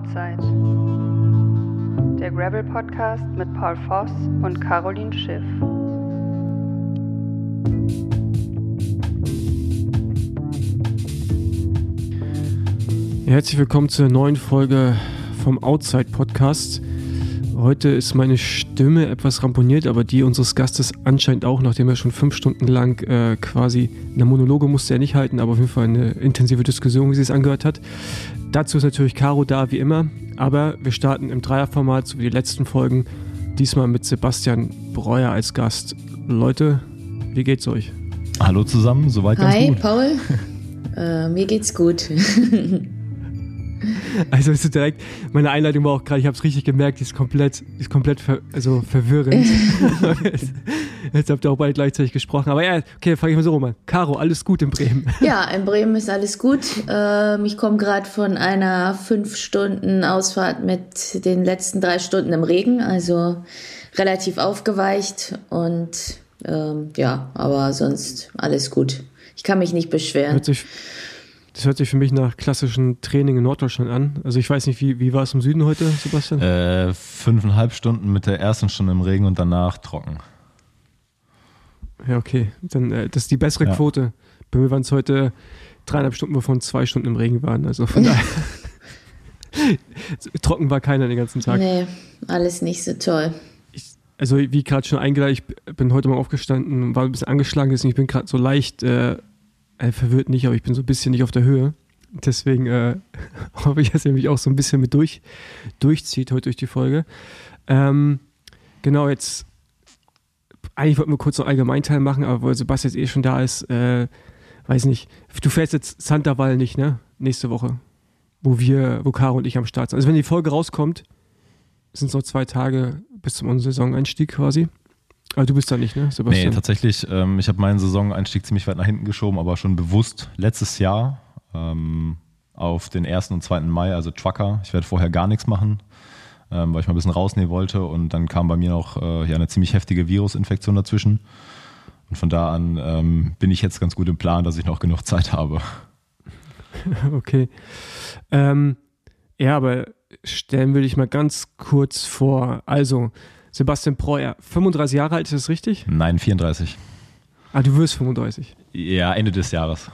Outside. Der Gravel Podcast mit Paul Voss und Caroline Schiff. Herzlich willkommen zur neuen Folge vom Outside Podcast. Heute ist meine Stimme etwas ramponiert, aber die unseres Gastes anscheinend auch, nachdem er schon fünf Stunden lang äh, quasi eine Monologe musste er nicht halten, aber auf jeden Fall eine intensive Diskussion, wie sie es angehört hat. Dazu ist natürlich Caro da, wie immer, aber wir starten im Dreierformat, so wie die letzten Folgen, diesmal mit Sebastian Breuer als Gast. Leute, wie geht's euch? Hallo zusammen, soweit ganz Hi, gut. Paul. Äh, mir geht's gut. Also ist direkt, meine Einleitung war auch gerade, ich habe es richtig gemerkt, die ist komplett, ist komplett ver, also verwirrend. jetzt, jetzt habt ihr auch beide gleichzeitig gesprochen. Aber ja, okay, fange ich mal so rum an. Caro, alles gut in Bremen. ja, in Bremen ist alles gut. Ähm, ich komme gerade von einer fünf Stunden Ausfahrt mit den letzten drei Stunden im Regen, also relativ aufgeweicht und ähm, ja, aber sonst alles gut. Ich kann mich nicht beschweren. Hört sich, das hört sich für mich nach klassischen Training in Norddeutschland an. Also ich weiß nicht, wie, wie war es im Süden heute, Sebastian? Äh, fünfeinhalb Stunden mit der ersten Stunde im Regen und danach trocken. Ja, okay. Dann, äh, das ist die bessere Ja. Quote. Bei mir waren es heute dreieinhalb Stunden, wovon zwei Stunden im Regen waren. Also von daher. Trocken war keiner den ganzen Tag. Nee, alles nicht so toll. Also wie gerade schon eingeleitet, ich bin heute mal aufgestanden, war ein bisschen angeschlagen, deswegen ich bin gerade so leicht äh, äh, verwirrt nicht, aber ich bin so ein bisschen nicht auf der Höhe. Deswegen äh, hoffe ich, dass ihr mich auch so ein bisschen mit durch, durchzieht heute durch die Folge. Ähm, genau, jetzt eigentlich wollten wir kurz noch Allgemeinteil machen, aber weil Sebastian jetzt eh schon da ist, äh, weiß nicht, du fährst jetzt Santaval nicht, ne? Nächste Woche. Wo wir, wo Caro und ich am Start sind. Also wenn die Folge rauskommt, sind es noch zwei Tage bis zum Saisoneinstieg quasi. Aber du bist da nicht, ne, Nee, Sebastian? tatsächlich, ähm, ich habe meinen Saisoneinstieg ziemlich weit nach hinten geschoben, aber schon bewusst letztes Jahr ähm, auf den 1. und 2. Mai, also Trucker. Ich werde vorher gar nichts machen, ähm, weil ich mal ein bisschen rausnehmen wollte und dann kam bei mir noch äh, ja, eine ziemlich heftige Virusinfektion dazwischen. Und von da an ähm, bin ich jetzt ganz gut im Plan, dass ich noch genug Zeit habe. okay. Ähm, ja, aber stellen wir dich mal ganz kurz vor. Also, Sebastian Breuer, 35 Jahre alt, ist das richtig? Nein, 34. Ah, du wirst 35. Ja, Ende des Jahres.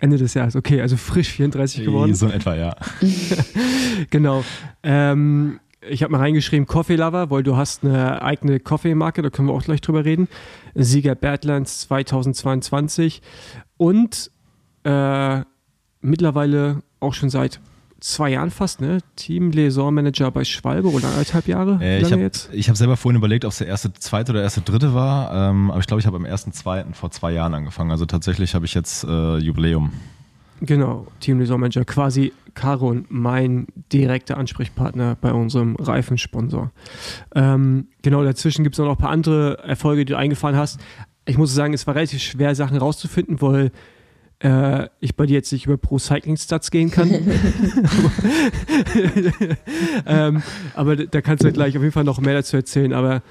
Ende des Jahres, okay, also frisch 34 geworden. So in etwa, ja. Genau. Ähm, ich habe mal reingeschrieben Coffee Lover, weil du hast eine eigene Coffee-Marke, da können wir auch gleich drüber reden. Sieger Badlands 2022 und äh, mittlerweile auch schon seit zwei Jahren fast, ne? Team Liaison Manager bei Schwalbe oder anderthalb Jahre? Äh, ich habe hab selber vorhin überlegt, ob es der erste, zweite oder erste, dritte war. Ähm, aber ich glaube, ich habe am ersten, zweiten vor zwei Jahren angefangen. Also tatsächlich habe ich jetzt äh, Jubiläum. Genau, Team Liaison Manager, quasi Caro und mein direkter Ansprechpartner bei unserem Reifensponsor. Ähm, genau, dazwischen gibt es noch ein paar andere Erfolge, die du eingefahren hast. Ich muss sagen, es war relativ schwer, Sachen rauszufinden, weil äh, ich bei dir jetzt nicht über Pro Cycling Stats gehen kann. ähm, aber da kannst du gleich auf jeden Fall noch mehr dazu erzählen. Aber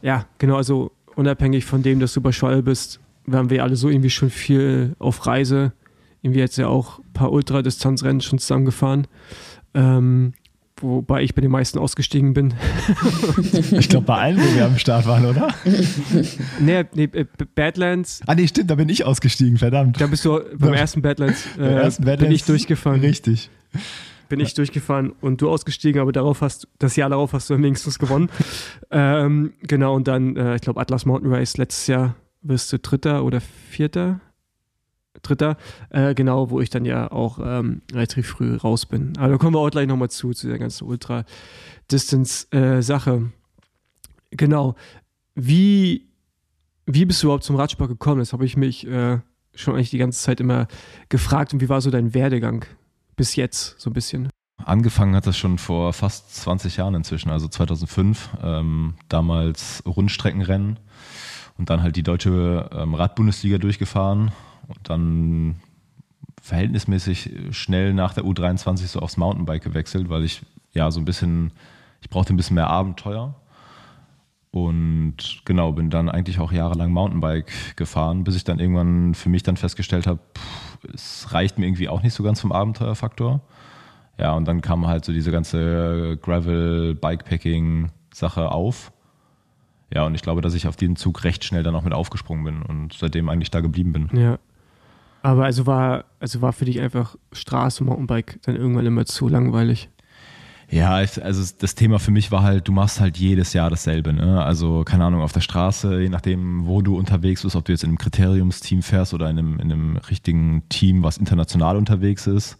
ja, genau, also unabhängig von dem, dass du bei Schwalbe bist, waren wir alle so irgendwie schon viel auf Reise. Irgendwie jetzt ja auch ein paar Ultradistanzrennen schon zusammengefahren. Ähm, wobei ich bei den meisten ausgestiegen bin. Ich glaube, bei allen, wo wir am Start waren, oder? nee, nee, äh, Badlands, Ah, nee, stimmt, da bin ich ausgestiegen, verdammt. da bist du beim ersten Badlands, äh, ersten bin Badlands- ich durchgefahren. Richtig. bin ich durchgefahren und du ausgestiegen, aber darauf hast das Jahr darauf hast du am wenigstens gewonnen. ähm, genau, und dann, äh, ich glaube, Atlas Mountain Race letztes Jahr wirst du Dritter oder Vierter. Dritter, äh, genau, wo ich dann ja auch ähm, relativ früh raus bin. Aber da kommen wir auch gleich nochmal zu, zu der ganzen Ultra-Distance-Sache. genau. Wie, wie bist du überhaupt zum Radsport gekommen? Das habe ich mich äh, schon eigentlich die ganze Zeit immer gefragt. Und wie war so dein Werdegang bis jetzt, so ein bisschen? Angefangen hat das schon vor fast 20 Jahren inzwischen, also 2005. Ähm, damals Rundstreckenrennen und dann halt die deutsche ähm, Radbundesliga durchgefahren und dann verhältnismäßig schnell nach der U23 so aufs Mountainbike gewechselt, weil ich ja so ein bisschen, ich brauchte ein bisschen mehr Abenteuer. Und genau, bin dann eigentlich auch jahrelang Mountainbike gefahren, bis ich dann irgendwann für mich dann festgestellt habe, es reicht mir irgendwie auch nicht so ganz vom Abenteuerfaktor. Ja, und dann kam halt so diese ganze Gravel, Bikepacking-Sache auf. Ja, und ich glaube, dass ich auf den Zug recht schnell dann auch mit aufgesprungen bin und seitdem eigentlich da geblieben bin. Ja. Aber also war, also war für dich einfach Straße, Mountainbike dann irgendwann immer zu langweilig. Ja, also das Thema für mich war halt, du machst halt jedes Jahr dasselbe. Ne? Also, keine Ahnung, auf der Straße, je nachdem, wo du unterwegs bist, ob du jetzt in einem Kriteriumsteam fährst oder in einem, in einem richtigen Team, was international unterwegs ist.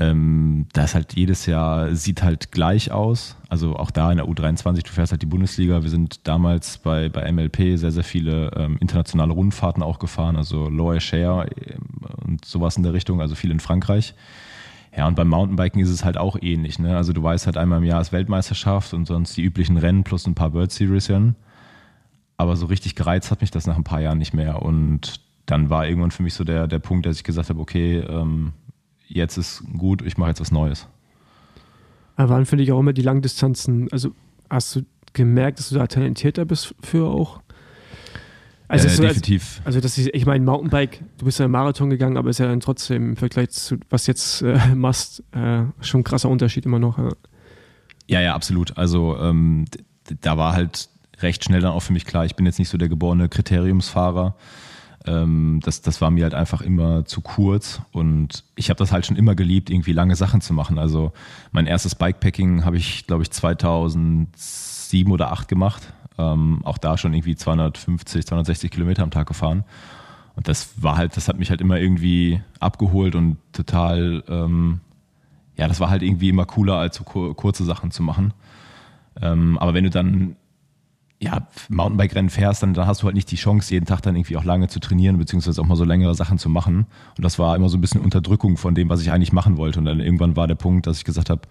Ähm, da ist halt jedes Jahr, sieht halt gleich aus. Also auch da in der U23, du fährst halt die Bundesliga. Wir sind damals bei, bei MLP sehr, sehr viele ähm, internationale Rundfahrten auch gefahren, also Lower Share ähm, und sowas in der Richtung, also viel in Frankreich. Ja, und beim Mountainbiken ist es halt auch ähnlich. Ne? Also du weißt halt einmal im Jahr ist Weltmeisterschaft und sonst die üblichen Rennen plus ein paar World Series Rennen. Aber so richtig gereizt hat mich das nach ein paar Jahren nicht mehr. Und dann war irgendwann für mich so der, der Punkt, dass ich gesagt habe, okay, ähm, jetzt ist gut, ich mache jetzt was Neues. Aber waren für dich auch immer die Langdistanzen, also hast du gemerkt, dass du da talentierter bist für auch? Also, äh, definitiv. Also, also das ist, ich meine, Mountainbike, du bist ja im Marathon gegangen, aber ist ja dann trotzdem im Vergleich zu was jetzt äh, machst, äh, schon ein krasser Unterschied immer noch. Ja, ja, ja absolut. Also ähm, da war halt recht schnell dann auch für mich klar, ich bin jetzt nicht so der geborene Kriteriumsfahrer. Ähm, das, das war mir halt einfach immer zu kurz und ich habe das halt schon immer geliebt, irgendwie lange Sachen zu machen. Also mein erstes Bikepacking habe ich, glaube ich, 2007 oder 2008 gemacht ähm, auch da schon irgendwie 250, 260 Kilometer am Tag gefahren. Und das war halt, das hat mich halt immer irgendwie abgeholt und total, ähm, ja, das war halt irgendwie immer cooler, als so kurze Sachen zu machen. Ähm, aber wenn du dann ja, Mountainbike-Rennen fährst, dann, dann hast du halt nicht die Chance, jeden Tag dann irgendwie auch lange zu trainieren, beziehungsweise auch mal so längere Sachen zu machen. Und das war immer so ein bisschen Unterdrückung von dem, was ich eigentlich machen wollte. Und dann irgendwann war der Punkt, dass ich gesagt habe,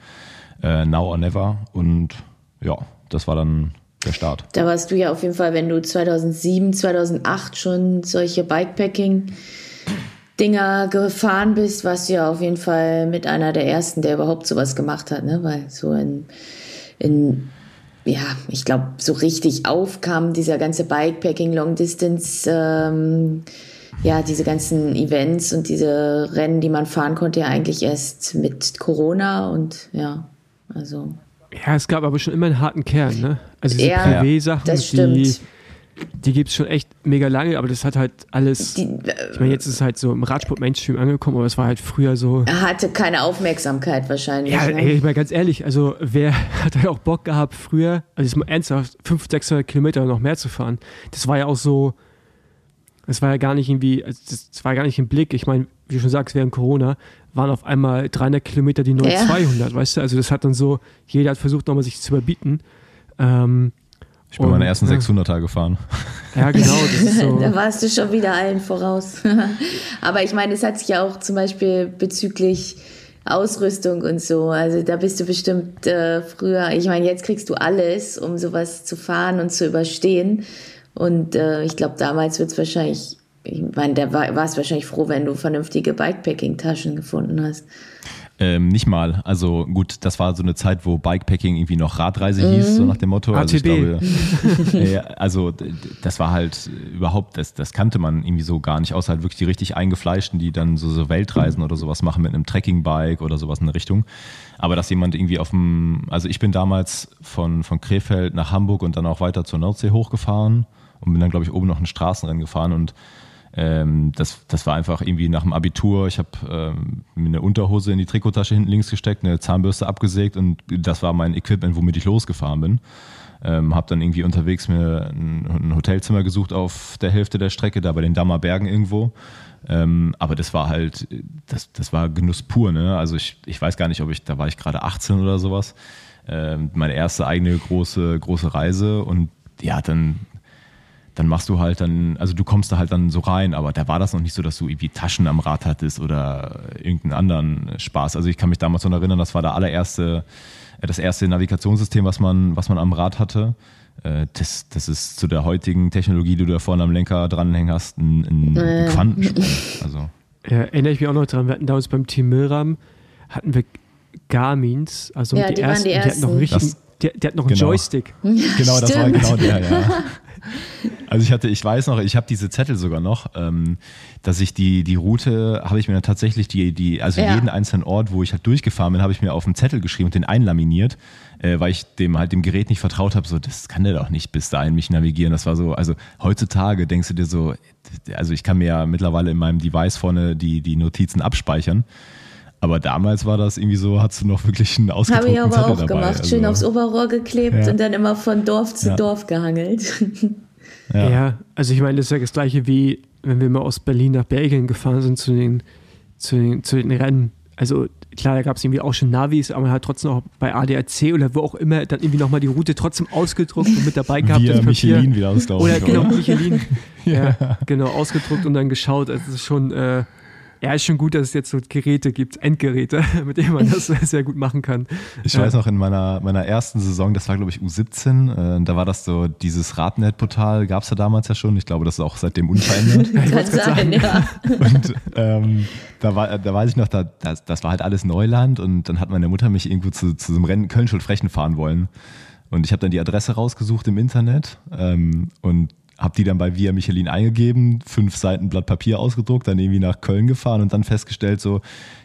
äh, now or never. Und ja, das war dann der Start. Da warst du ja auf jeden Fall, wenn du 2007, 2008 schon solche Bikepacking Dinger gefahren bist, warst du ja auf jeden Fall mit einer der ersten, der überhaupt sowas gemacht hat, ne? Weil so in, in ja, ich glaube, so richtig aufkam dieser ganze Bikepacking, Long Distance, ähm, ja, diese ganzen Events und diese Rennen, die man fahren konnte, ja eigentlich erst mit Corona und ja, also ja, es gab aber schon immer einen harten Kern, ne? Also diese ja, Privé-Sachen, die, die gibt es schon echt mega lange, aber das hat halt alles. Die, ich meine, jetzt ist es halt so im Radsport-Mainstream angekommen, aber es war halt früher so. Er hatte keine Aufmerksamkeit wahrscheinlich. Ja, ne? ey, ich meine ganz ehrlich, also wer hat halt auch Bock gehabt, früher, also jetzt mal ernsthaft, 500, 600 Kilometer noch mehr zu fahren? Das war ja auch so. Das war ja gar nicht irgendwie, also das war gar nicht im Blick. Ich meine, wie du schon sagst, während Corona waren auf einmal 300 Kilometer die neuen ja. 200, weißt du? Also das hat dann so, jeder hat versucht nochmal sich zu überbieten. Ähm, ich bin und, meine ersten 600er gefahren. Ja, genau. So. da warst du schon wieder allen voraus. Aber ich meine, es hat sich ja auch zum Beispiel bezüglich Ausrüstung und so. Also da bist du bestimmt äh, früher. Ich meine, jetzt kriegst du alles, um sowas zu fahren und zu überstehen. Und äh, ich glaube, damals wird es wahrscheinlich ich meine, da war, warst wahrscheinlich froh, wenn du vernünftige Bikepacking-Taschen gefunden hast. Ähm, nicht mal. Also gut, das war so eine Zeit, wo Bikepacking irgendwie noch Radreise mhm. hieß, so nach dem Motto. Also, ich glaube, äh, also das war halt überhaupt, das, das kannte man irgendwie so gar nicht, außer halt wirklich die richtig eingefleischten, die dann so, so Weltreisen oder sowas machen mit einem Trekkingbike oder sowas in der Richtung. Aber dass jemand irgendwie auf dem, also ich bin damals von, von Krefeld nach Hamburg und dann auch weiter zur Nordsee hochgefahren und bin dann, glaube ich, oben noch ein Straßenrennen gefahren und ähm, das, das war einfach irgendwie nach dem Abitur. Ich habe ähm, mir eine Unterhose in die Trikottasche hinten links gesteckt, eine Zahnbürste abgesägt und das war mein Equipment, womit ich losgefahren bin. Ähm, habe dann irgendwie unterwegs mir ein, ein, Hotelzimmer gesucht auf der Hälfte der Strecke, da bei den Dammer Bergen irgendwo. Ähm, aber das war halt, das, das war Genuss pur. Ne? Also ich, ich weiß gar nicht, ob ich, da war ich gerade 18 oder sowas. Ähm, meine erste eigene große, große Reise und ja, dann dann machst du halt dann, also du kommst da halt dann so rein, aber da war das noch nicht so, dass du irgendwie Taschen am Rad hattest oder irgendeinen anderen Spaß. Also ich kann mich damals noch erinnern, das war der allererste, äh, das erste Navigationssystem, was man, was man am Rad hatte. Äh, das, das ist zu der heutigen Technologie, die du da vorne am Lenker dranhängen hast, ein, ein, ein Quantensprung. Also. Ja, erinnere ich mich auch noch dran, wir hatten damals beim Team Milram, hatten wir Garmins, also ja, die, die, ersten, die, ersten, die hatten noch einen richtigen, der, der hat noch einen genau. Joystick. genau, das war genau der, ja. Also ich hatte, ich weiß noch, ich habe diese Zettel sogar noch, ähm, dass ich die, die Route, habe ich mir dann tatsächlich die, die, also Ja. jeden einzelnen Ort, wo ich halt durchgefahren bin, habe ich mir auf einen Zettel geschrieben und den einlaminiert, äh, weil ich dem halt dem Gerät nicht vertraut habe, so, das kann der doch nicht bis dahin mich navigieren. Das war so, also heutzutage denkst du dir so, also ich kann mir ja mittlerweile in meinem Device vorne die, die Notizen abspeichern. Aber damals war das irgendwie so, hast du noch wirklich einen Habe ausgedruckten ich aber Zettel auch dabei. gemacht. Also, Schön aufs Oberrohr geklebt Ja. und dann immer von Dorf zu Ja. Dorf gehangelt. Ja. Ja. also ich meine, das ist ja das gleiche wie, wenn wir mal aus Berlin nach Belgien gefahren sind zu den, zu den, zu den Rennen. Also klar, da gab es irgendwie auch schon Navis, aber man hat trotzdem auch bei ADAC oder wo auch immer dann irgendwie nochmal die Route trotzdem ausgedruckt und mit dabei gehabt. Via. Michelin wieder auslaufen. Oder genau, Michelin. ja. genau, ausgedruckt und dann geschaut. Also es ist schon, äh, ja, ist schon gut, dass es jetzt so Geräte gibt, Endgeräte, mit denen man das sehr gut machen kann. Ich Ja. weiß noch, in meiner, meiner ersten Saison, das war glaube ich U17, äh, da war das so, dieses Radnet-Portal gab es ja damals ja schon. Ich glaube, das ist auch seitdem unverändert. Kann sein, ja. und ähm, da, war, da weiß ich noch, da, das, das war halt alles Neuland und dann hat meine Mutter mich irgendwo zu, zu so einem Rennen Köln-Schulfrechen fahren wollen. Und ich habe dann die Adresse rausgesucht im Internet ähm, und habe die dann bei Via Michelin eingegeben, fünf Seiten Blatt Papier ausgedruckt, dann irgendwie nach Köln gefahren und dann festgestellt so,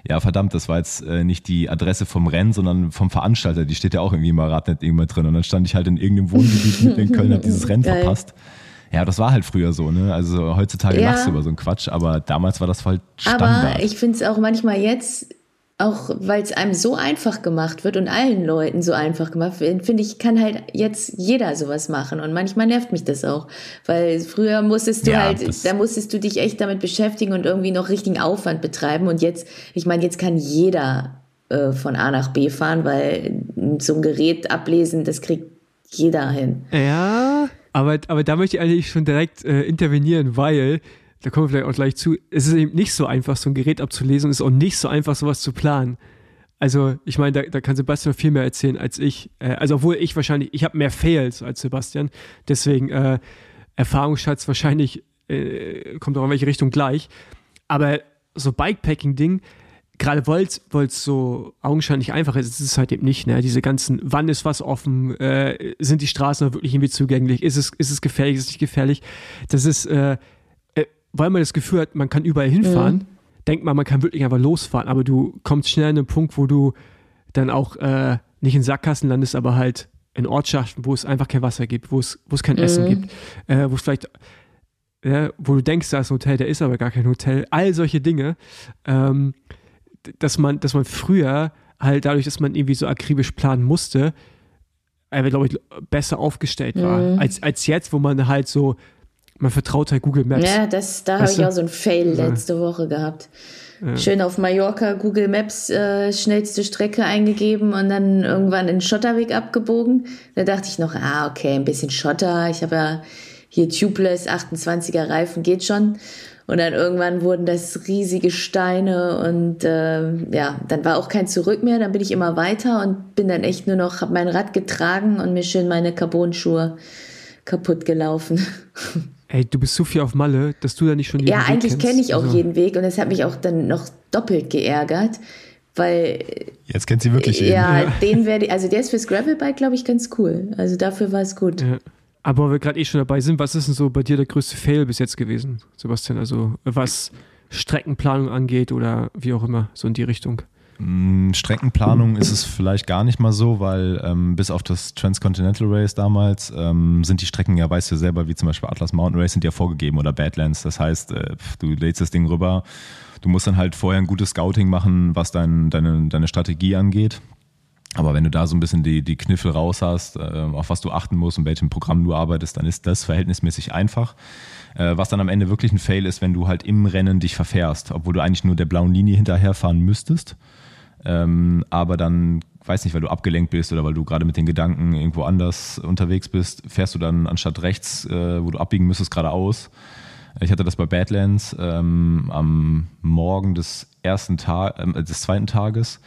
ja verdammt, das war jetzt äh, nicht die Adresse vom Rennen, sondern vom Veranstalter, die steht ja auch irgendwie im Radnet irgendwann drin und dann stand ich halt in irgendeinem Wohngebiet mitten in Köln, habe dieses Rennen Geil. verpasst. Ja, das war halt früher so, ne? Also heutzutage Ja. lachst du über so einen Quatsch, aber damals war das halt Standard. Aber ich finde es auch manchmal jetzt, auch weil es einem so einfach gemacht wird und allen Leuten so einfach gemacht wird, finde ich, kann halt jetzt jeder sowas machen. Und manchmal nervt mich das auch. Weil früher musstest du Ja, halt, da musstest du dich echt damit beschäftigen und irgendwie noch richtigen Aufwand betreiben. Und jetzt, ich meine, jetzt kann jeder äh, von A nach B fahren, weil so ein Gerät ablesen, das kriegt jeder hin. Ja, aber, aber da möchte ich eigentlich schon direkt äh, intervenieren, weil, da kommen wir vielleicht auch gleich zu, es ist eben nicht so einfach, so ein Gerät abzulesen und es ist auch nicht so einfach, sowas zu planen. Also, ich meine, da, da kann Sebastian viel mehr erzählen als ich. Äh, also, obwohl ich wahrscheinlich, ich habe mehr Fails als Sebastian. Deswegen, äh, Erfahrungsschatz wahrscheinlich äh, kommt auch in welche Richtung gleich. Aber so Bikepacking-Ding, gerade weil es so augenscheinlich einfach ist, ist es halt eben nicht. Ne? Diese ganzen, wann ist was offen, äh, sind die Straßen wirklich irgendwie zugänglich, ist es, ist es gefährlich, ist es nicht gefährlich. Das ist, äh, weil man das Gefühl hat, man kann überall hinfahren, denkt man, man kann wirklich einfach losfahren, aber du kommst schnell an den Punkt, wo du dann auch äh, nicht in Sackgassen landest, aber halt in Ortschaften, wo es einfach kein Wasser gibt, wo es, wo es kein Essen gibt, äh, wo es vielleicht ja, wo du denkst, da ist ein Hotel, da ist aber gar kein Hotel. All solche Dinge, ähm, dass man, dass man früher halt dadurch, dass man irgendwie so akribisch planen musste, einfach, glaube ich, besser aufgestellt war, als, als jetzt, wo man halt so, man vertraut halt Google Maps. Ja, das, da habe ich auch so ein Fail letzte Woche gehabt. Schön auf Mallorca Google Maps äh, schnellste Strecke eingegeben und dann irgendwann in den Schotterweg abgebogen. Da dachte ich noch, ah, okay, ein bisschen Schotter. Ich habe ja hier Tubeless 28er Reifen, geht schon. Und dann irgendwann wurden das riesige Steine und ähm, ja, dann war auch kein Zurück mehr. Dann bin ich immer weiter und bin dann echt nur noch, habe mein Rad getragen und mir schön meine Carbon-Schuhe kaputt gelaufen. Ey, du bist so viel auf Malle, dass du da nicht schon jeden Ja, Weg eigentlich kenne ich auch Also, jeden Weg und das hat mich auch dann noch doppelt geärgert, weil Jetzt kennt sie wirklich jeden. ja, den werde ich, also der ist fürs Gravelbike, glaube ich, ganz cool. Also dafür war es gut. Ja. Aber wo wir gerade eh schon dabei sind, was ist denn so bei dir der größte Fail bis jetzt gewesen, Sebastian? Also was Streckenplanung angeht oder wie auch immer, so in die Richtung. Mm, Streckenplanung ist es vielleicht gar nicht mal so, weil ähm, bis auf das Transcontinental Race damals ähm, sind die Strecken ja, weißt du selber, wie zum Beispiel Atlas Mountain Race, sind ja vorgegeben oder Badlands. Das heißt, äh, du lädst das Ding rüber. Du musst dann halt vorher ein gutes Scouting machen, was dein, deine, deine Strategie angeht. Aber wenn du da so ein bisschen die, die Kniffel raus hast, äh, auf was du achten musst und welchem Programm du arbeitest, dann ist das verhältnismäßig einfach. Äh, was dann am Ende wirklich ein Fail ist, wenn du halt im Rennen dich verfährst, obwohl du eigentlich nur der blauen Linie hinterherfahren müsstest. Ähm, aber dann, weiß nicht, weil du abgelenkt bist oder weil du gerade mit den Gedanken irgendwo anders unterwegs bist, fährst du dann anstatt rechts, äh, wo du abbiegen müsstest, geradeaus. Ich hatte das bei Badlands ähm, am Morgen des ersten Tag, äh, des zweiten Tages,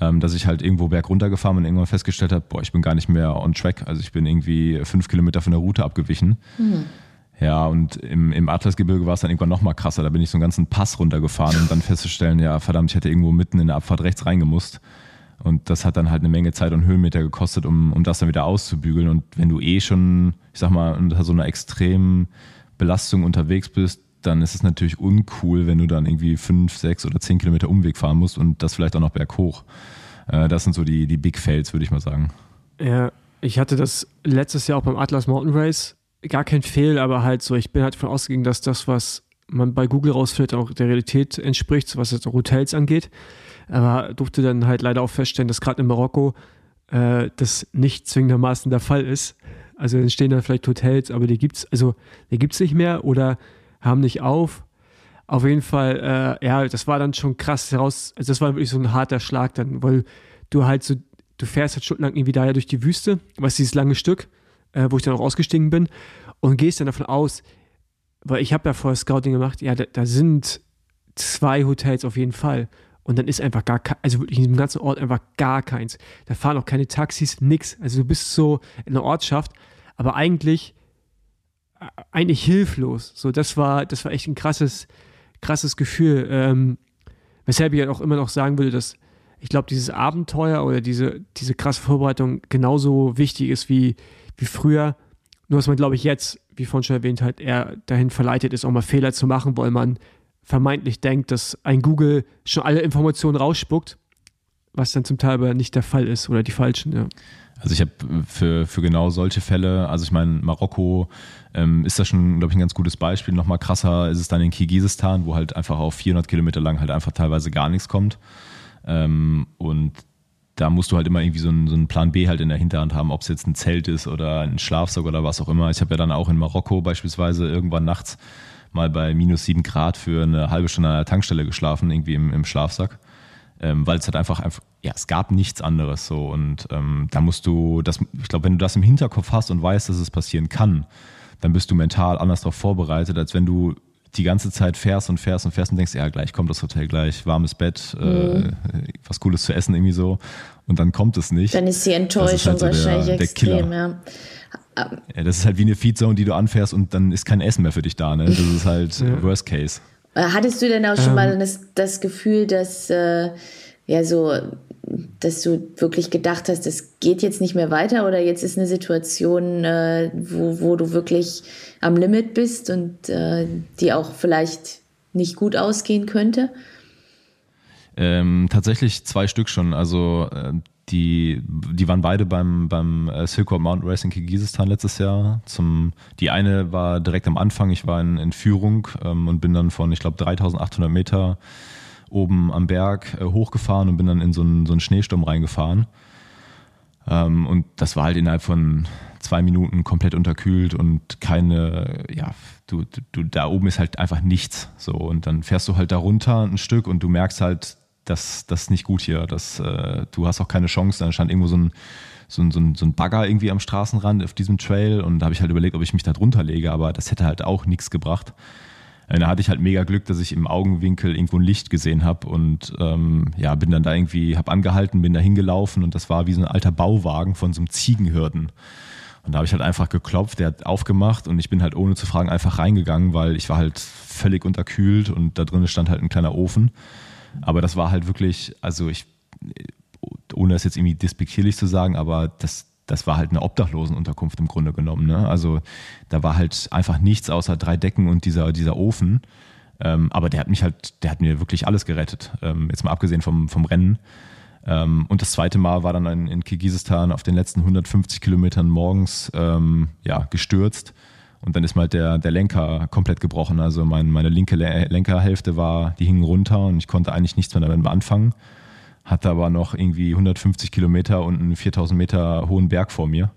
ähm, dass ich halt irgendwo bergunter gefahren bin und irgendwann festgestellt habe, boah, ich bin gar nicht mehr on track. Also ich bin irgendwie fünf Kilometer von der Route abgewichen. Ja, und im, im Atlasgebirge war es dann irgendwann noch mal krasser. Da bin ich so einen ganzen Pass runtergefahren, um dann festzustellen, ja, verdammt, ich hätte irgendwo mitten in der Abfahrt rechts reingemusst. Und das hat dann halt eine Menge Zeit und Höhenmeter gekostet, um, um das dann wieder auszubügeln. Und wenn du eh schon, ich sag mal, unter so einer extremen Belastung unterwegs bist, dann ist es natürlich uncool, wenn du dann irgendwie fünf, sechs oder zehn Kilometer Umweg fahren musst und das vielleicht auch noch berghoch. Äh, das sind so die, die Big Fails, würde ich mal sagen. Ja, ich hatte das letztes Jahr auch beim Atlas Mountain Race. Gar kein Fehl, aber halt so, ich bin halt davon ausgegangen, dass das, was man bei Google rausfindet, auch der Realität entspricht, was jetzt Hotels angeht. Aber durfte dann halt leider auch feststellen, dass gerade in Marokko äh, das nicht zwingendermaßen der Fall ist. Also entstehen da vielleicht Hotels, aber die gibt's, also die gibt's nicht mehr oder haben nicht auf. Auf jeden Fall, äh, ja, das war dann schon krass heraus. Also das war wirklich so ein harter Schlag dann, weil du halt so, du fährst halt stundenlang irgendwie da ja durch die Wüste, was dieses lange Stück, äh, wo ich dann auch ausgestiegen bin und gehst dann davon aus, weil ich habe ja vorher Scouting gemacht, ja, da, da, sind zwei Hotels auf jeden Fall. Und dann ist einfach gar, also wirklich in diesem ganzen Ort einfach gar keins. Da fahren auch keine Taxis, nix. Also du bist so in einer Ortschaft, aber eigentlich, äh, eigentlich hilflos. So, das war, das war echt ein krasses, krasses Gefühl. Ähm, weshalb ich halt auch immer noch sagen würde, dass ich glaube, dieses Abenteuer oder diese, diese krasse Vorbereitung genauso wichtig ist wie, wie früher. Nur dass man, glaube ich, jetzt, wie vorhin schon erwähnt, halt eher dahin verleitet ist, auch mal Fehler zu machen, weil man vermeintlich denkt, dass ein Google schon alle Informationen rausspuckt, was dann zum Teil aber nicht der Fall ist oder die falschen, ja. Also ich habe für, für genau solche Fälle, also ich meine, Marokko ähm, ist da schon, glaube ich, ein ganz gutes Beispiel. Nochmal krasser ist es dann in Kirgisistan, wo halt einfach auf 400 Kilometer lang halt einfach teilweise gar nichts kommt. Ähm, und da musst du halt immer irgendwie so einen, so einen, Plan B halt in der Hinterhand haben, ob es jetzt ein Zelt ist oder ein Schlafsack oder was auch immer. Ich habe ja dann auch in Marokko beispielsweise irgendwann nachts mal bei minus sieben Grad für eine halbe Stunde an der Tankstelle geschlafen, irgendwie im, im Schlafsack. Ähm, weil es halt einfach, einfach, ja, es gab nichts anderes so. Und ähm, da musst du, das, ich glaube, wenn du das im Hinterkopf hast und weißt, dass es passieren kann, dann bist du mental anders darauf vorbereitet, als wenn du die ganze Zeit fährst und fährst und fährst und denkst, ja, gleich kommt das Hotel, gleich warmes Bett, äh, mhm. äh, was Cooles zu essen irgendwie so. Und dann kommt es nicht. Dann ist die Enttäuschung ist halt so wahrscheinlich der, der extrem, ja. ja. Das ist halt wie eine Feedzone, die du anfährst und dann ist kein Essen mehr für dich da. Ne? Das ist halt ja. Worst Case. Äh, hattest du denn auch schon ähm. mal das, das Gefühl, dass äh, ja so dass du wirklich gedacht hast, das geht jetzt nicht mehr weiter oder jetzt ist eine Situation, äh, wo, wo du wirklich am Limit bist und äh, die auch vielleicht nicht gut ausgehen könnte? Ähm, tatsächlich zwei Stück schon. Also äh, die, die waren beide beim, beim äh, Silk Road Mountain Race Kirgisistan letztes Jahr. Zum, die eine war direkt am Anfang, ich war in, in Führung ähm, und bin dann von, ich glaube, 3800 Meter oben am Berg äh, hochgefahren und bin dann in so einen, so einen Schneesturm reingefahren. Ähm, und das war halt innerhalb von zwei Minuten komplett unterkühlt und keine, ja, du, du, da oben ist halt einfach nichts. So, und dann fährst du halt da runter ein Stück und du merkst halt, dass das nicht gut hier. Dass, äh, du hast auch keine Chance. Dann stand irgendwo so ein, so ein, so, ein, so ein Bagger irgendwie am Straßenrand auf diesem Trail und da habe ich halt überlegt, ob ich mich da drunter lege, aber das hätte halt auch nichts gebracht. Äh, da hatte ich halt mega Glück, dass ich im Augenwinkel irgendwo ein Licht gesehen habe und ähm, ja, bin dann da irgendwie, habe angehalten, bin da hingelaufen und das war wie so ein alter Bauwagen von so einem Ziegenhirten. Und da habe ich halt einfach geklopft, der hat aufgemacht und ich bin halt ohne zu fragen einfach reingegangen, weil ich war halt völlig unterkühlt und da drinnen stand halt ein kleiner Ofen. Aber das war halt wirklich, also ich, ohne das jetzt irgendwie despektierlich zu sagen, aber das, das war halt eine Obdachlosenunterkunft im Grunde genommen. Ne? Also da war halt einfach nichts außer drei Decken und dieser, dieser Ofen. Ähm, aber der hat mich halt, der hat mir wirklich alles gerettet. Ähm, jetzt mal abgesehen vom, vom Rennen. Ähm, und das zweite Mal war dann in, in Kirgisistan auf den letzten 150 Kilometern morgens ähm, ja, gestürzt. Und dann ist mal halt der, der Lenker komplett gebrochen. Also mein, meine linke Lenkerhälfte war, die hing runter und ich konnte eigentlich nichts mehr damit anfangen hatte aber noch irgendwie 150 Kilometer und einen 4000 Meter hohen Berg vor mir.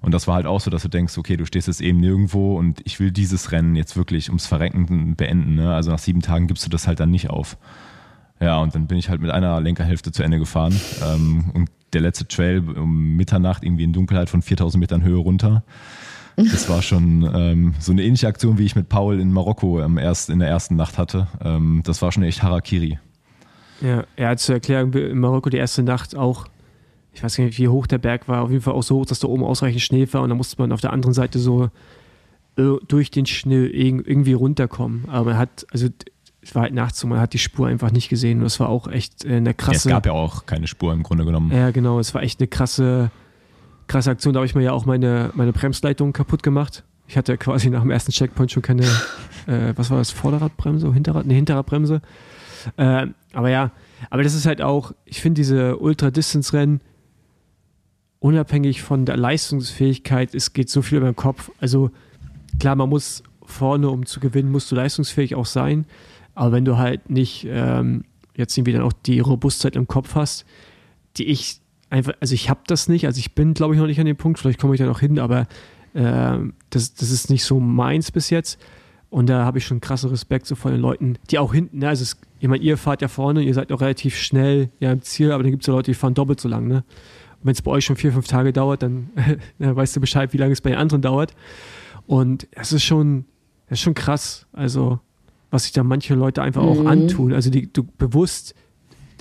Und das war halt auch so, dass du denkst, okay, du stehst jetzt eben nirgendwo und ich will dieses Rennen jetzt wirklich ums Verrecken beenden. Ne? Also nach sieben Tagen gibst du das halt dann nicht auf. Ja, und dann bin ich halt mit einer Lenkerhälfte zu Ende gefahren. Ähm, und der letzte Trail um Mitternacht irgendwie in Dunkelheit von 4000 Metern Höhe runter. Das war schon ähm, so eine ähnliche Aktion, wie ich mit Paul in Marokko ähm, erst in der ersten Nacht hatte. Ähm, das war schon echt Harakiri. Ja, er hat zur Erklärung in Marokko die erste Nacht auch, ich weiß nicht, wie hoch der Berg war, auf jeden Fall auch so hoch, dass da oben ausreichend Schnee war und da musste man auf der anderen Seite so äh, durch den Schnee irgendwie runterkommen. Aber er hat, also es war halt nachts und man hat die Spur einfach nicht gesehen. Und das war auch echt äh, eine krasse. Ja, es gab ja auch keine Spur im Grunde genommen. Ja, genau. Es war echt eine krasse, krasse Aktion. Da habe ich mir ja auch meine, meine Bremsleitung kaputt gemacht. Ich hatte quasi nach dem ersten Checkpoint schon keine, äh, was war das, Vorderradbremse, Hinterrad, eine Hinterradbremse. Äh, aber ja, aber das ist halt auch, ich finde diese Ultra-Distance-Rennen, unabhängig von der Leistungsfähigkeit, es geht so viel über den Kopf. Also klar, man muss vorne, um zu gewinnen, musst du leistungsfähig auch sein. Aber wenn du halt nicht ähm, jetzt irgendwie dann auch die Robustheit im Kopf hast, die ich einfach, also ich habe das nicht, also ich bin, glaube ich, noch nicht an dem Punkt, vielleicht komme ich da noch hin, aber äh, das, das ist nicht so meins bis jetzt. Und da habe ich schon krassen Respekt so vor den Leuten, die auch hinten, ne, also es, ich meine, ihr fahrt ja vorne, ihr seid auch relativ schnell ja im Ziel, aber dann gibt es ja Leute, die fahren doppelt so lang, ne? Und wenn es bei euch schon vier, fünf Tage dauert, dann, dann weißt du Bescheid, wie lange es bei den anderen dauert. Und es ist schon, das ist schon krass. Also, was sich da manche Leute einfach mhm. auch antun. Also, die du bewusst.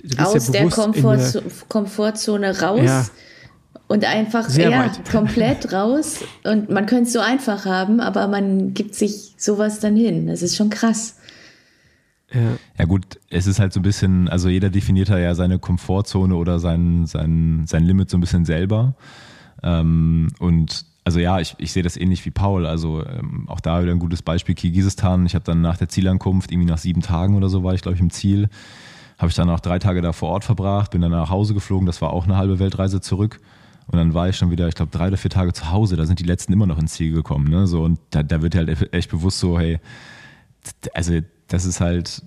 Du Aus ja bewusst der, Komfortzo der Komfortzone raus. Ja. Und einfach Sehr ja, weit. komplett raus. Und man könnte es so einfach haben, aber man gibt sich sowas dann hin. Das ist schon krass. Ja. ja, gut, es ist halt so ein bisschen, also jeder definiert ja seine Komfortzone oder sein, sein, sein Limit so ein bisschen selber. Ähm, und also ja, ich, ich sehe das ähnlich wie Paul. Also ähm, auch da wieder ein gutes Beispiel Kirgisistan. Ich habe dann nach der Zielankunft, irgendwie nach sieben Tagen oder so war ich, glaube ich, im Ziel, habe ich dann auch drei Tage da vor Ort verbracht, bin dann nach Hause geflogen. Das war auch eine halbe Weltreise zurück. Und dann war ich schon wieder, ich glaube, drei oder vier Tage zu Hause. Da sind die letzten immer noch ins Ziel gekommen. Ne? So, und da, da wird halt echt bewusst so, hey, also das ist halt,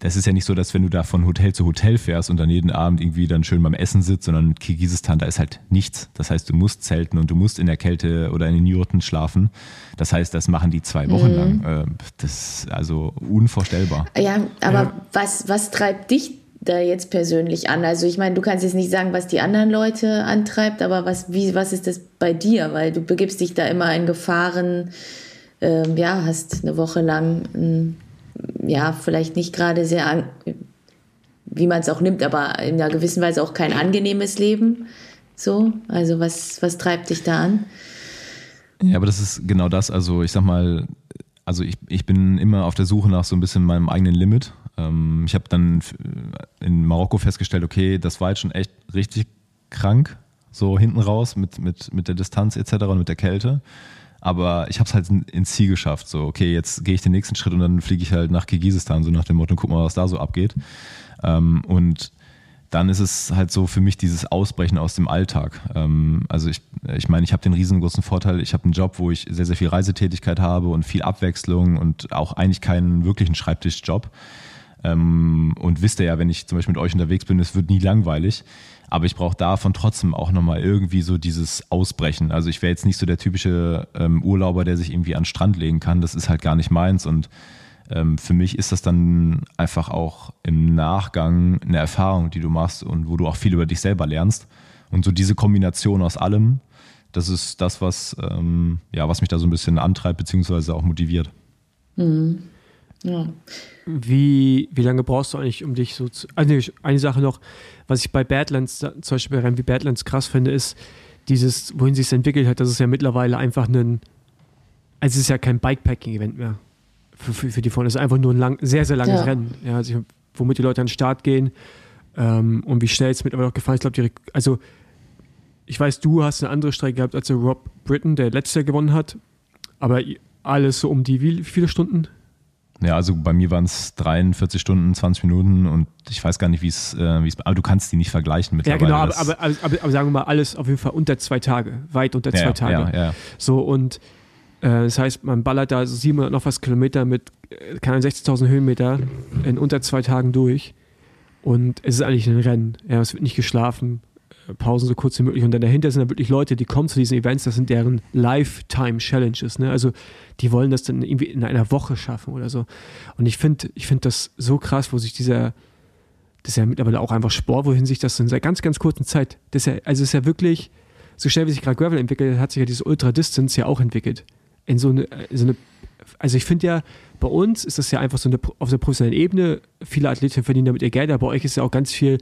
das ist ja nicht so, dass wenn du da von Hotel zu Hotel fährst und dann jeden Abend irgendwie dann schön beim Essen sitzt, sondern Kirgisistan, da ist halt nichts. Das heißt, du musst zelten und du musst in der Kälte oder in den Jurten schlafen. Das heißt, das machen die zwei Wochen mhm. lang. Äh, das ist also unvorstellbar. Ja, aber ja. Was, was treibt dich da jetzt persönlich an? Also ich meine, du kannst jetzt nicht sagen, was die anderen Leute antreibt, aber was, wie, was ist das bei dir? Weil du begibst dich da immer in Gefahren, ähm, ja, hast eine Woche lang ein ja, vielleicht nicht gerade sehr, wie man es auch nimmt, aber in einer gewissen Weise auch kein angenehmes Leben. So, also was, was treibt dich da an? Ja, aber das ist genau das. Also ich sag mal, also ich, ich bin immer auf der Suche nach so ein bisschen meinem eigenen Limit. Ähm, ich habe dann in Marokko festgestellt, okay, das war jetzt schon echt richtig krank, so hinten raus mit, mit, mit der Distanz etc. und mit der Kälte. Aber ich habe es halt ins Ziel geschafft. So, okay, jetzt gehe ich den nächsten Schritt und dann fliege ich halt nach Kirgisistan, so nach dem Motto, guck mal, was da so abgeht. Ähm, und dann ist es halt so für mich dieses Ausbrechen aus dem Alltag. Ähm, also ich, ich meine, ich habe den riesengroßen Vorteil, ich habe einen Job, wo ich sehr, sehr viel Reisetätigkeit habe und viel Abwechslung und auch eigentlich keinen wirklichen Schreibtischjob. Ähm, und wisst ihr ja, wenn ich zum Beispiel mit euch unterwegs bin, es wird nie langweilig. Aber ich brauche davon trotzdem auch nochmal irgendwie so dieses Ausbrechen. Also ich wäre jetzt nicht so der typische ähm, Urlauber, der sich irgendwie an den Strand legen kann. Das ist halt gar nicht meins. Und ähm, für mich ist das dann einfach auch im Nachgang eine Erfahrung, die du machst und wo du auch viel über dich selber lernst. Und so diese Kombination aus allem, das ist das, was, ähm, ja, was mich da so ein bisschen antreibt, beziehungsweise auch motiviert. Mhm. Ja. Wie, wie lange brauchst du eigentlich, um dich so zu. Also eine Sache noch, was ich bei Badlands, zum Beispiel bei Rennen wie Badlands krass finde, ist dieses, wohin sich es entwickelt hat, dass es ja mittlerweile einfach ein. Also es ist ja kein Bikepacking-Event mehr für, für, für, die vorne. Es ist einfach nur ein lang, sehr, sehr langes ja. Rennen. Ja, also womit die Leute an den Start gehen ähm, und wie schnell es mittlerweile auch gefallen ist. Ich glaube, also ich weiß, du hast eine andere Strecke gehabt als der Rob Britton, der letztes Jahr gewonnen hat. Aber alles so um die wie viele Stunden? Ja, also bei mir waren es 43 Stunden, 20 Minuten und ich weiß gar nicht, wie es, äh, aber du kannst die nicht vergleichen mittlerweile. Ja, genau, aber, aber, aber, aber, sagen wir mal, alles auf jeden Fall unter zwei Tage, weit unter zwei ja, Tage. Ja, ja. So und äh, das heißt, man ballert da 700 noch was Kilometer mit, äh, keine 60.000 Höhenmeter in unter zwei Tagen durch und es ist eigentlich ein Rennen. Ja, es wird nicht geschlafen, Pausen so kurz wie möglich. Und dann dahinter sind dann wirklich Leute, die kommen zu diesen Events, das sind deren Lifetime-Challenges. Ne? Also die wollen das dann irgendwie in einer Woche schaffen oder so. Und ich finde ich find das so krass, wo sich dieser, das ist ja mittlerweile auch einfach Sport, wohin sich das in einer ganz, ganz kurzen Zeit, das ja, also ist ja wirklich, so schnell wie sich gerade Gravel entwickelt, hat sich ja diese Ultra-Distance ja auch entwickelt. In so eine, so eine also ich finde ja, bei uns ist das ja einfach so eine, auf der professionellen Ebene, viele Athleten verdienen damit ihr Geld, aber bei euch ist ja auch ganz viel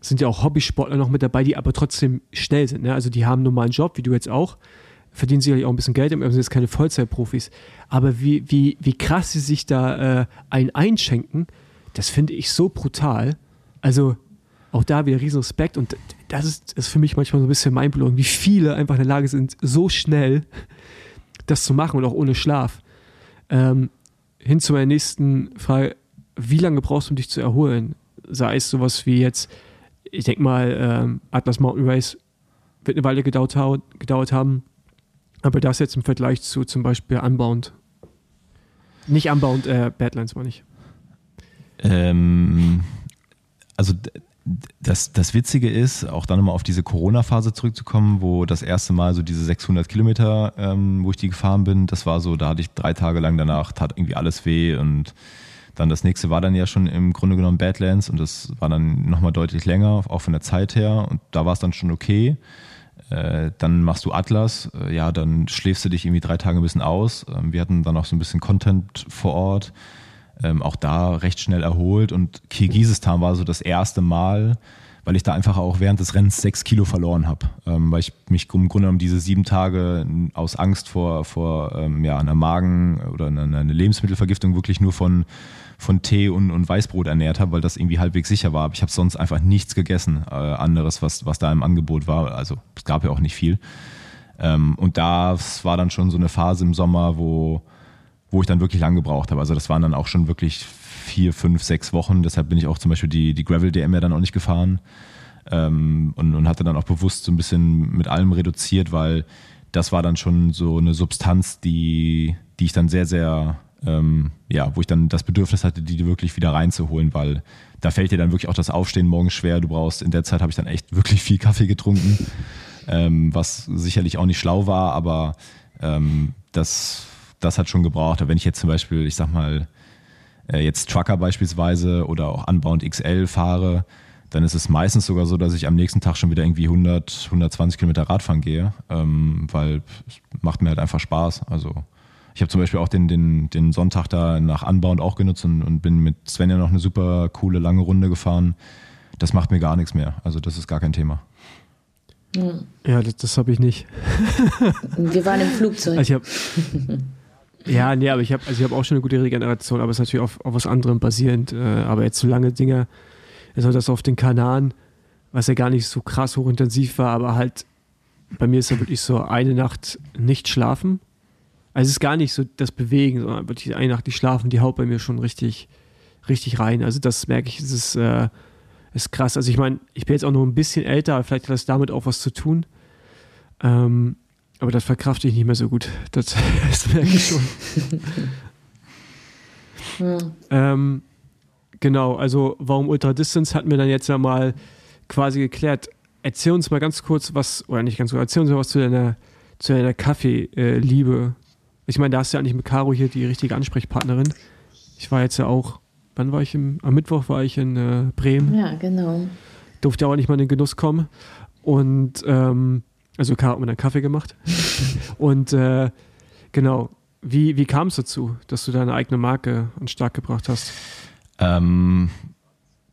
sind ja auch Hobbysportler noch mit dabei, die aber trotzdem schnell sind. Ne? Also die haben einen normalen Job, wie du jetzt auch. verdienen sicherlich auch ein bisschen Geld, aber sind jetzt keine Vollzeitprofis. Aber wie, wie, wie krass sie sich da äh, ein einschenken, das finde ich so brutal. Also auch da wieder riesen Respekt und das ist, ist für mich manchmal so ein bisschen mindblowing, wie viele einfach in der Lage sind, so schnell das zu machen und auch ohne Schlaf. Ähm, hin zu meiner nächsten Frage, wie lange brauchst du, um dich zu erholen? Sei es sowas wie jetzt, ich denke mal, ähm, Atlas Mountain Race wird eine Weile gedauert, gedauert haben, aber das jetzt im Vergleich zu zum Beispiel Unbound. Nicht Unbound, äh, Badlands meine ich. Ähm, also das, das Witzige ist, auch dann nochmal auf diese Corona-Phase zurückzukommen, wo das erste Mal so diese 600 Kilometer, ähm, wo ich die gefahren bin, das war so, da hatte ich drei Tage lang danach, tat irgendwie alles weh und dann das nächste war dann ja schon im Grunde genommen Badlands und das war dann nochmal deutlich länger, auch von der Zeit her und da war es dann schon okay. Äh, dann machst du Atlas, äh, ja, dann schläfst du dich irgendwie drei Tage ein bisschen aus. Ähm, wir hatten dann auch so ein bisschen Content vor Ort ähm, auch da recht schnell erholt. Und Kirgisistan war so das erste Mal, weil ich da einfach auch während des Rennens sechs Kilo verloren habe, ähm, weil ich mich im Grunde genommen diese sieben Tage aus Angst vor, vor ähm, ja, einer Magen- oder einer, einer Lebensmittelvergiftung wirklich nur von, von Tee und, und Weißbrot ernährt habe, weil das irgendwie halbwegs sicher war. Aber ich habe sonst einfach nichts gegessen, äh, anderes, was, was da im Angebot war. Also es gab ja auch nicht viel. Ähm, und das war dann schon so eine Phase im Sommer, wo wo ich dann wirklich lang gebraucht habe. Also das waren dann auch schon wirklich vier, fünf, sechs Wochen. Deshalb bin ich auch zum Beispiel die, die Gravel-DM ja dann auch nicht gefahren ähm, und, und hatte dann auch bewusst so ein bisschen mit allem reduziert, weil das war dann schon so eine Substanz, die, die ich dann sehr, sehr, ähm, ja, wo ich dann das Bedürfnis hatte, die wirklich wieder reinzuholen, weil da fällt dir dann wirklich auch das Aufstehen morgens schwer. Du brauchst, in der Zeit habe ich dann echt wirklich viel Kaffee getrunken, ähm, was sicherlich auch nicht schlau war, aber ähm, das das hat schon gebraucht. Aber wenn ich jetzt zum Beispiel, ich sag mal, jetzt Trucker beispielsweise oder auch Unbound XL fahre, dann ist es meistens sogar so, dass ich am nächsten Tag schon wieder irgendwie 100, 120 Kilometer Radfahren gehe, ähm, weil es macht mir halt einfach Spaß. Also ich habe zum Beispiel auch den, den, den Sonntag da nach Unbound auch genutzt und, und bin mit Svenja noch eine super coole lange Runde gefahren. Das macht mir gar nichts mehr. Also das ist gar kein Thema. Ja, das, das habe ich nicht. Wir waren im Flugzeug. Also ich hab, Ja, nee, aber ich habe also hab auch schon eine gute Regeneration, aber es ist natürlich auf, auf was anderem basierend. Äh, aber jetzt so lange Dinge, also das auf den Kanaren, was ja gar nicht so krass hochintensiv war, aber halt bei mir ist ja wirklich so eine Nacht nicht schlafen. Also es ist gar nicht so das Bewegen, sondern wirklich eine Nacht nicht schlafen, die haut bei mir schon richtig, richtig rein. Also das merke ich, es ist, äh, ist krass. Also ich meine, ich bin jetzt auch noch ein bisschen älter, vielleicht hat das damit auch was zu tun. Ähm, aber das verkrafte ich nicht mehr so gut. Das, das merke ich schon. ja. ähm, genau, also warum Ultra Distance hatten wir dann jetzt ja mal quasi geklärt. Erzähl uns mal ganz kurz was, oder nicht ganz kurz, erzähl uns mal was zu deiner, zu deiner Kaffee-Liebe. Ich meine, da hast du ja eigentlich mit Caro hier die richtige Ansprechpartnerin. Ich war jetzt ja auch, wann war ich im, am Mittwoch war ich in äh, Bremen. Ja, genau. Durfte auch nicht mal in den Genuss kommen. Und ähm, also Caro hat mir dann Kaffee gemacht. und äh, genau, wie, wie kam es dazu, dass du deine eigene Marke an den Start gebracht hast? Ähm,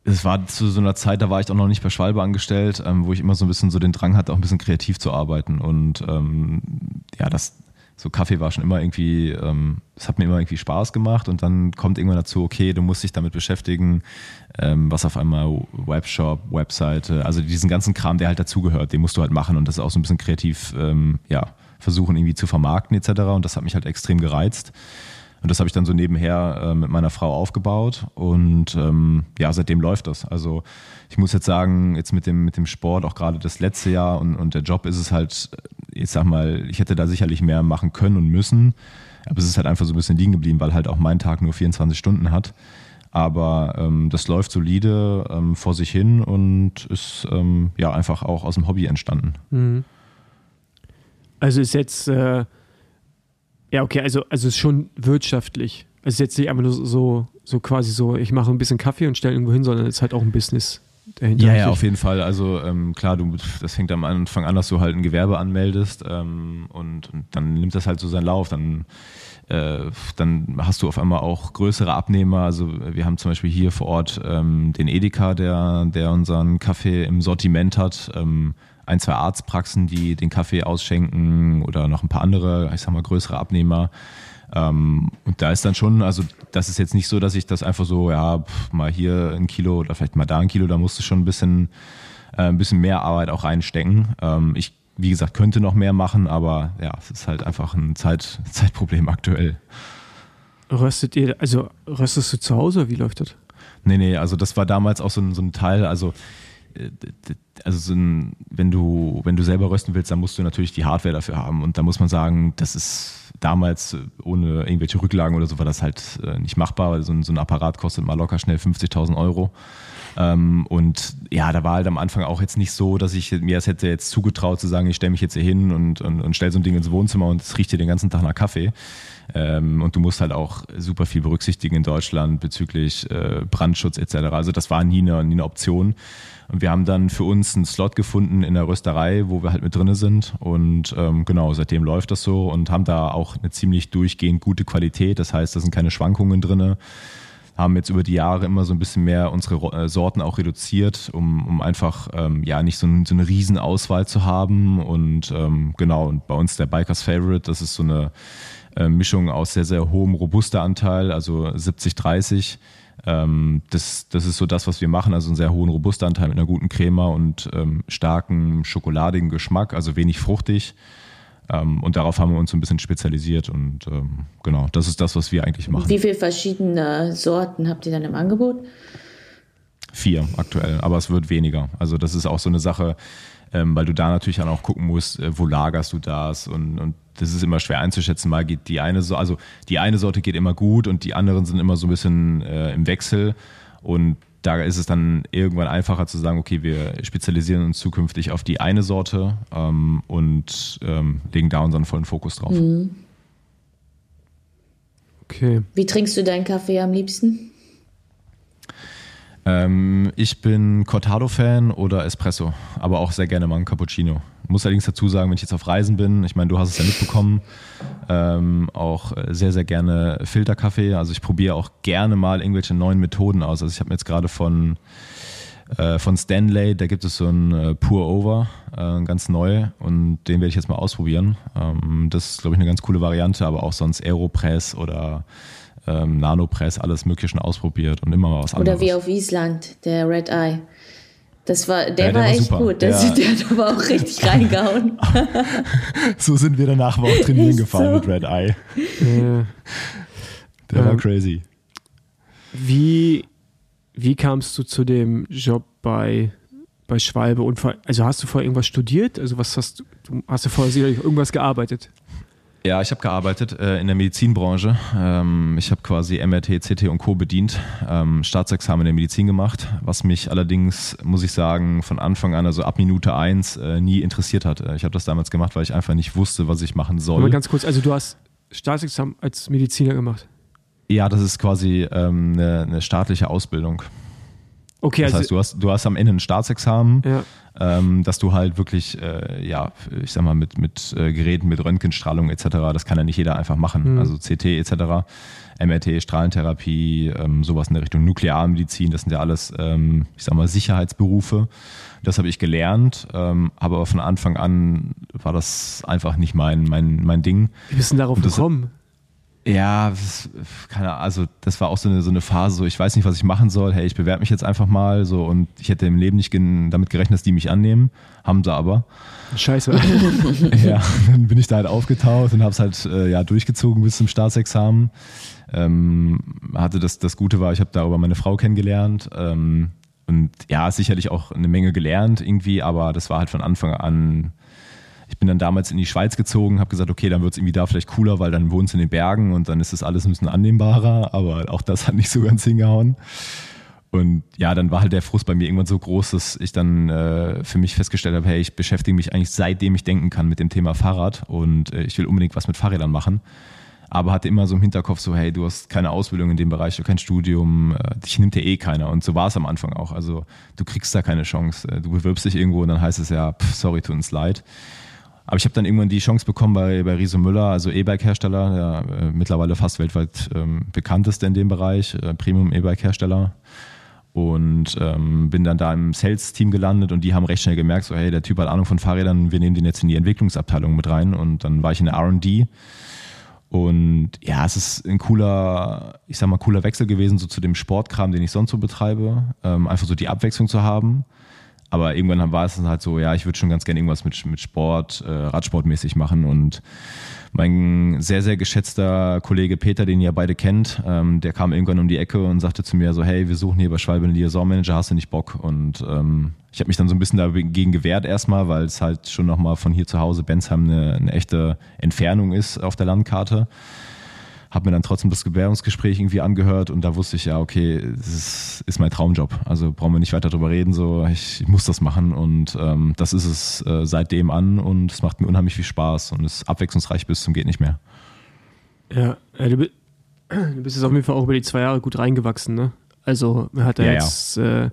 es war zu so einer Zeit, da war ich auch noch nicht bei Schwalbe angestellt, ähm, wo ich immer so ein bisschen so den Drang hatte, auch ein bisschen kreativ zu arbeiten. Und ähm, ja, das, so Kaffee war schon immer irgendwie, ähm, es hat mir immer irgendwie Spaß gemacht und dann kommt irgendwann dazu, okay, du musst dich damit beschäftigen, ähm, was auf einmal Webshop, Webseite, also diesen ganzen Kram, der halt dazugehört, den musst du halt machen und das auch so ein bisschen kreativ, ähm, ja, versuchen irgendwie zu vermarkten etc. Und das hat mich halt extrem gereizt. Und das habe ich dann so nebenher äh, mit meiner Frau aufgebaut und ähm, ja, seitdem läuft das. Also ich muss jetzt sagen, jetzt mit dem, mit dem Sport, auch gerade das letzte Jahr und, und der Job ist es halt, ich sag mal, ich hätte da sicherlich mehr machen können und müssen. Aber es ist halt einfach so ein bisschen liegen geblieben, weil halt auch mein Tag nur 24 Stunden hat. Aber ähm, das läuft solide ähm, vor sich hin und ist ähm, ja einfach auch aus dem Hobby entstanden. Mhm. Also ist jetzt äh ja, okay, also, also ist schon wirtschaftlich. Es ist jetzt nicht einfach nur so, so quasi so, ich mache ein bisschen Kaffee und stelle irgendwo hin, sondern es ist halt auch ein Business dahinter. Ja, ja, auf jeden Fall. Also ähm, klar, du, das fängt am Anfang an, dass du halt ein Gewerbe anmeldest ähm, und, und, dann nimmt das halt so seinen Lauf. Dann, äh, dann hast du auf einmal auch größere Abnehmer. Also wir haben zum Beispiel hier vor Ort ähm, den Edeka, der, der unseren Kaffee im Sortiment hat. Ein, zwei Arztpraxen, die den Kaffee ausschenken oder noch ein paar andere, ich sag mal, größere Abnehmer. Ähm, und da ist dann schon, also das ist jetzt nicht so, dass ich das einfach so, ja, pff, mal hier ein Kilo oder vielleicht mal da ein Kilo, da musst du schon ein bisschen, äh, ein bisschen mehr Arbeit auch reinstecken. Ähm, ich, wie gesagt, könnte noch mehr machen, aber ja, es ist halt einfach ein Zeit, Zeitproblem aktuell. Röstet ihr, also röstest du zu Hause? Wie läuft das? Nee, nee, also das war damals auch so ein, so ein Teil, also also so ein, wenn du, wenn du selber rösten willst, dann musst du natürlich die Hardware dafür haben. Und da muss man sagen, das ist damals äh, ohne irgendwelche Rücklagen oder so war das halt äh, nicht machbar, so ein, so ein Apparat kostet mal locker schnell 50.000 Euro. Ähm, und ja, da war halt am Anfang auch jetzt nicht so, dass ich mir das hätte jetzt zugetraut zu sagen, ich stelle mich jetzt hier hin und, und, und stelle so ein Ding ins Wohnzimmer und es riecht hier den ganzen Tag nach Kaffee. Ähm, und du musst halt auch super viel berücksichtigen in Deutschland bezüglich äh, Brandschutz etc. Also das war nie eine, nie eine Option. Und wir haben dann für uns einen Slot gefunden in der Rösterei, wo wir halt mit drinne sind. Und ähm, genau, seitdem läuft das so und haben da auch eine ziemlich durchgehend gute Qualität. Das heißt, da sind keine Schwankungen drinne. Haben jetzt über die Jahre immer so ein bisschen mehr unsere äh, Sorten auch reduziert, um, um einfach ähm, ja nicht so, ein, so eine Riesenauswahl zu haben. Und ähm, genau, und bei uns der Bikers Favorite, das ist so eine Mischung aus sehr, sehr hohem robuster Anteil, also 70-30 ähm, das, das ist so das, was wir machen, also einen sehr hohen Robustanteil mit einer guten Crema und ähm, starken schokoladigen Geschmack, also wenig fruchtig. Ähm, und darauf haben wir uns so ein bisschen spezialisiert und genau, das ist das, was wir eigentlich machen. Wie viele verschiedene Sorten habt ihr dann im Angebot? Vier aktuell, aber es wird weniger. Also das ist auch so eine Sache, weil du da natürlich dann auch gucken musst, äh, wo lagerst du das und, und das ist immer schwer einzuschätzen. Mal geht die eine, so also die eine Sorte geht immer gut und die anderen sind immer so ein bisschen äh, im Wechsel und da ist es dann irgendwann einfacher zu sagen, okay, wir spezialisieren uns zukünftig auf die eine Sorte ähm, und ähm, legen da unseren vollen Fokus drauf. Mhm. Okay. Wie trinkst du deinen Kaffee am liebsten? Ähm, ich bin Cortado-Fan oder Espresso, aber auch sehr gerne mal ein Cappuccino. Muss allerdings dazu sagen, wenn ich jetzt auf Reisen bin, ich meine, du hast es ja mitbekommen, ähm, auch sehr, sehr gerne Filterkaffee. Also ich probiere auch gerne mal irgendwelche neuen Methoden aus. Also ich habe mir jetzt gerade von, äh, von Stanley, da gibt es so ein äh, Pour Over, äh, ganz neu und den werde ich jetzt mal ausprobieren. Ähm, das ist, glaube ich, eine ganz coole Variante, aber auch sonst Aeropress oder ähm, Nanopress, alles Mögliche schon ausprobiert und immer mal was anderes. Oder wie auf Island, der Red Eye. Das war, der, ja, der war, war, echt super. gut. Der, der, der hat aber auch richtig reingehauen. so sind wir danach aber auch trainieren gefahren so. mit Red Eye. Ja. Der ähm, war crazy. Wie, wie kamst du zu dem Job bei, bei Schwalbe? Und also hast du vorher irgendwas studiert? Also was hast du, hast du vorher sicherlich irgendwas gearbeitet? Ja, ich habe gearbeitet äh, in der Medizinbranche. Ähm, ich habe quasi MRT, CT und Co. bedient, ähm, Staatsexamen in der Medizin gemacht, was mich allerdings, muss ich sagen, von Anfang an, also ab Minute eins, äh, nie interessiert hat. Äh, ich habe das damals gemacht, weil ich einfach nicht wusste, was ich machen soll. Mal ganz kurz, also du hast Staatsexamen als Mediziner gemacht? Ja, das ist quasi ähm, eine, eine staatliche Ausbildung. Okay, das also heißt, du hast, du hast am Ende ein Staatsexamen, ja. ähm, dass du halt wirklich, äh, ja, ich sag mal, mit, mit äh, Geräten, mit Röntgenstrahlung etc., das kann ja nicht jeder einfach machen. Mhm. Also CT etc., MRT, Strahlentherapie, ähm, sowas in der Richtung Nuklearmedizin, das sind ja alles, ähm, ich sag mal, Sicherheitsberufe. Das habe ich gelernt, ähm, aber von Anfang an war das einfach nicht mein, mein, mein Ding. Wie bist du darauf gekommen? Ja, das, keine Ahnung, also das war auch so eine, so eine Phase, so ich weiß nicht, was ich machen soll. Hey, ich bewerbe mich jetzt einfach mal so und ich hätte im Leben nicht damit gerechnet, dass die mich annehmen. Haben sie aber. Scheiße. ja, dann bin ich da halt aufgetaucht und habe es halt äh, ja, durchgezogen bis zum Staatsexamen. Ähm, hatte das, das Gute war, ich habe darüber meine Frau kennengelernt. Ähm, und ja, sicherlich auch eine Menge gelernt irgendwie, aber das war halt von Anfang an ich bin dann damals in die Schweiz gezogen, habe gesagt, okay, dann wird es irgendwie da vielleicht cooler, weil dann wohnst du in den Bergen und dann ist das alles ein bisschen annehmbarer, aber auch das hat nicht so ganz hingehauen. Und ja, dann war halt der Frust bei mir irgendwann so groß, dass ich dann äh, für mich festgestellt habe, hey, ich beschäftige mich eigentlich seitdem ich denken kann mit dem Thema Fahrrad und äh, ich will unbedingt was mit Fahrrädern machen. Aber hatte immer so im Hinterkopf so, hey, du hast keine Ausbildung in dem Bereich, du kein Studium, äh, dich nimmt ja eh keiner. Und so war es am Anfang auch. Also du kriegst da keine Chance. Äh, du bewirbst dich irgendwo und dann heißt es ja, pff, sorry, tut uns leid. Aber ich habe dann irgendwann die Chance bekommen bei, bei Riese Müller, also E-Bike-Hersteller, der äh, mittlerweile fast weltweit ähm, bekannteste in dem Bereich, äh, Premium-E-Bike-Hersteller. und ähm, bin dann da im Sales-Team gelandet und die haben recht schnell gemerkt, so hey, der Typ hat Ahnung von Fahrrädern, wir nehmen den jetzt in die Entwicklungsabteilung mit rein und dann war ich in der R&D und ja, es ist ein cooler, ich sag mal, cooler Wechsel gewesen, so zu dem Sportkram, den ich sonst so betreibe. Ähm, einfach so die Abwechslung zu haben. Aber irgendwann war es dann halt so, ja, ich würde schon ganz gerne irgendwas mit, mit Sport, äh, Radsportmäßig machen. Und mein sehr, sehr geschätzter Kollege Peter, den ihr ja beide kennt, ähm, der kam irgendwann um die Ecke und sagte zu mir so, hey, wir suchen hier bei Schwalbe einen Liaison-Manager, hast du nicht Bock? Und ähm, ich habe mich dann so ein bisschen dagegen gewehrt erstmal, weil es halt schon nochmal von hier zu Hause Bensheim eine, eine echte Entfernung ist auf der Landkarte habe mir dann trotzdem das Gewährungsgespräch irgendwie angehört und da wusste ich ja, okay, das ist, ist mein Traumjob. Also brauchen wir nicht weiter drüber reden, so ich, ich muss das machen und ähm, das ist es äh, seitdem an und es macht mir unheimlich viel Spaß und ist abwechslungsreich bis zum geht nicht mehr. Ja, äh, du, du, bist jetzt auf jeden Fall auch über die zwei Jahre gut reingewachsen, ne? Also hat ja, ja jetzt, ja. Äh,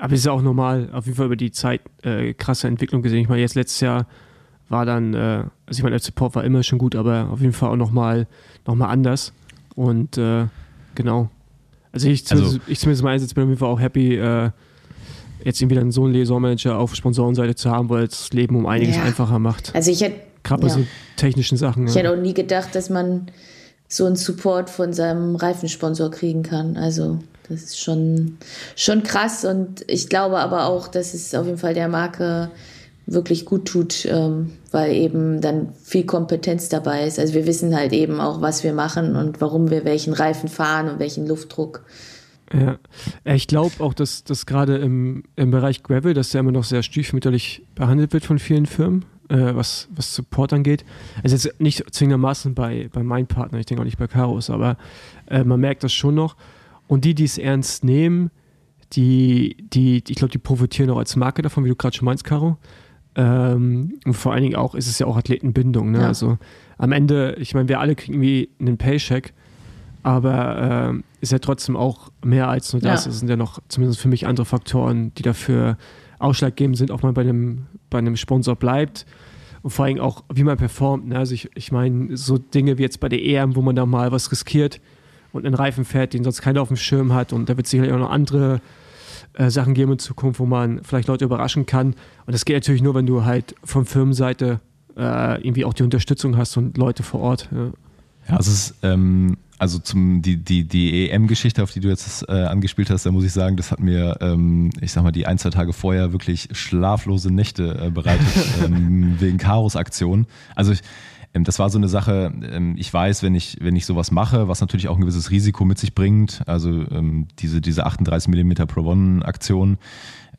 aber es ist ja auch normal, auf jeden Fall über die Zeit äh, krasse Entwicklung gesehen. Ich meine, jetzt letztes Jahr war dann, äh, also ich meine, der Support war immer schon gut, aber auf jeden Fall auch nochmal noch mal anders. Und äh, genau. Also ich zumindest, also, ich zumindest mal bin auf jeden Fall auch happy, äh, jetzt irgendwie dann so einen Liaison-Manager auf Sponsorenseite zu haben, weil das Leben um einiges ja. einfacher macht. Also ich hätte. Gerade bei ja. so technischen Sachen. Ich ja. hätte auch nie gedacht, dass man so einen Support von seinem Reifensponsor kriegen kann. Also das ist schon, schon krass und ich glaube aber auch, dass es auf jeden Fall der Marke wirklich gut tut, ähm, weil eben dann viel Kompetenz dabei ist. Also wir wissen halt eben auch, was wir machen und warum wir welchen Reifen fahren und welchen Luftdruck. Ja, ich glaube auch, dass das gerade im, im Bereich Gravel, dass der immer noch sehr stiefmütterlich behandelt wird von vielen Firmen, äh, was, was Support angeht. Also jetzt nicht zwingendermaßen bei, bei meinem Partner, ich denke auch nicht bei Karos, aber äh, man merkt das schon noch. Und die, die es ernst nehmen, die, die, ich glaube, die profitieren auch als Marke davon, wie du gerade schon meinst, Caro. Ähm, und vor allen Dingen auch ist es ja auch Athletenbindung. Ne? Ja. Also am Ende, ich meine, wir alle kriegen irgendwie einen Paycheck, aber äh, ist ja trotzdem auch mehr als nur das. Ja. Es sind ja noch zumindest für mich andere Faktoren, die dafür ausschlaggebend sind, ob man bei einem, bei einem Sponsor bleibt und vor allem auch, wie man performt. Ne? Also ich, ich meine, so Dinge wie jetzt bei der EM, wo man da mal was riskiert und einen Reifen fährt, den sonst keiner auf dem Schirm hat und da wird sicherlich auch noch andere äh, Sachen geben in Zukunft, wo man vielleicht Leute überraschen kann. Und das geht natürlich nur, wenn du halt von Firmenseite äh, irgendwie auch die Unterstützung hast und Leute vor Ort. Ja, ja also es ist, ähm, also zum die, die, die EM-Geschichte, auf die du jetzt äh, angespielt hast, da muss ich sagen, das hat mir, ähm, ich sag mal, die ein, zwei Tage vorher wirklich schlaflose Nächte äh, bereitet, ähm, wegen Karos Aktion. Also ich, das war so eine Sache, ähm, ich weiß, wenn ich, wenn ich sowas mache, was natürlich auch ein gewisses Risiko mit sich bringt, also ähm, diese, diese 38 mm Pro One Aktion,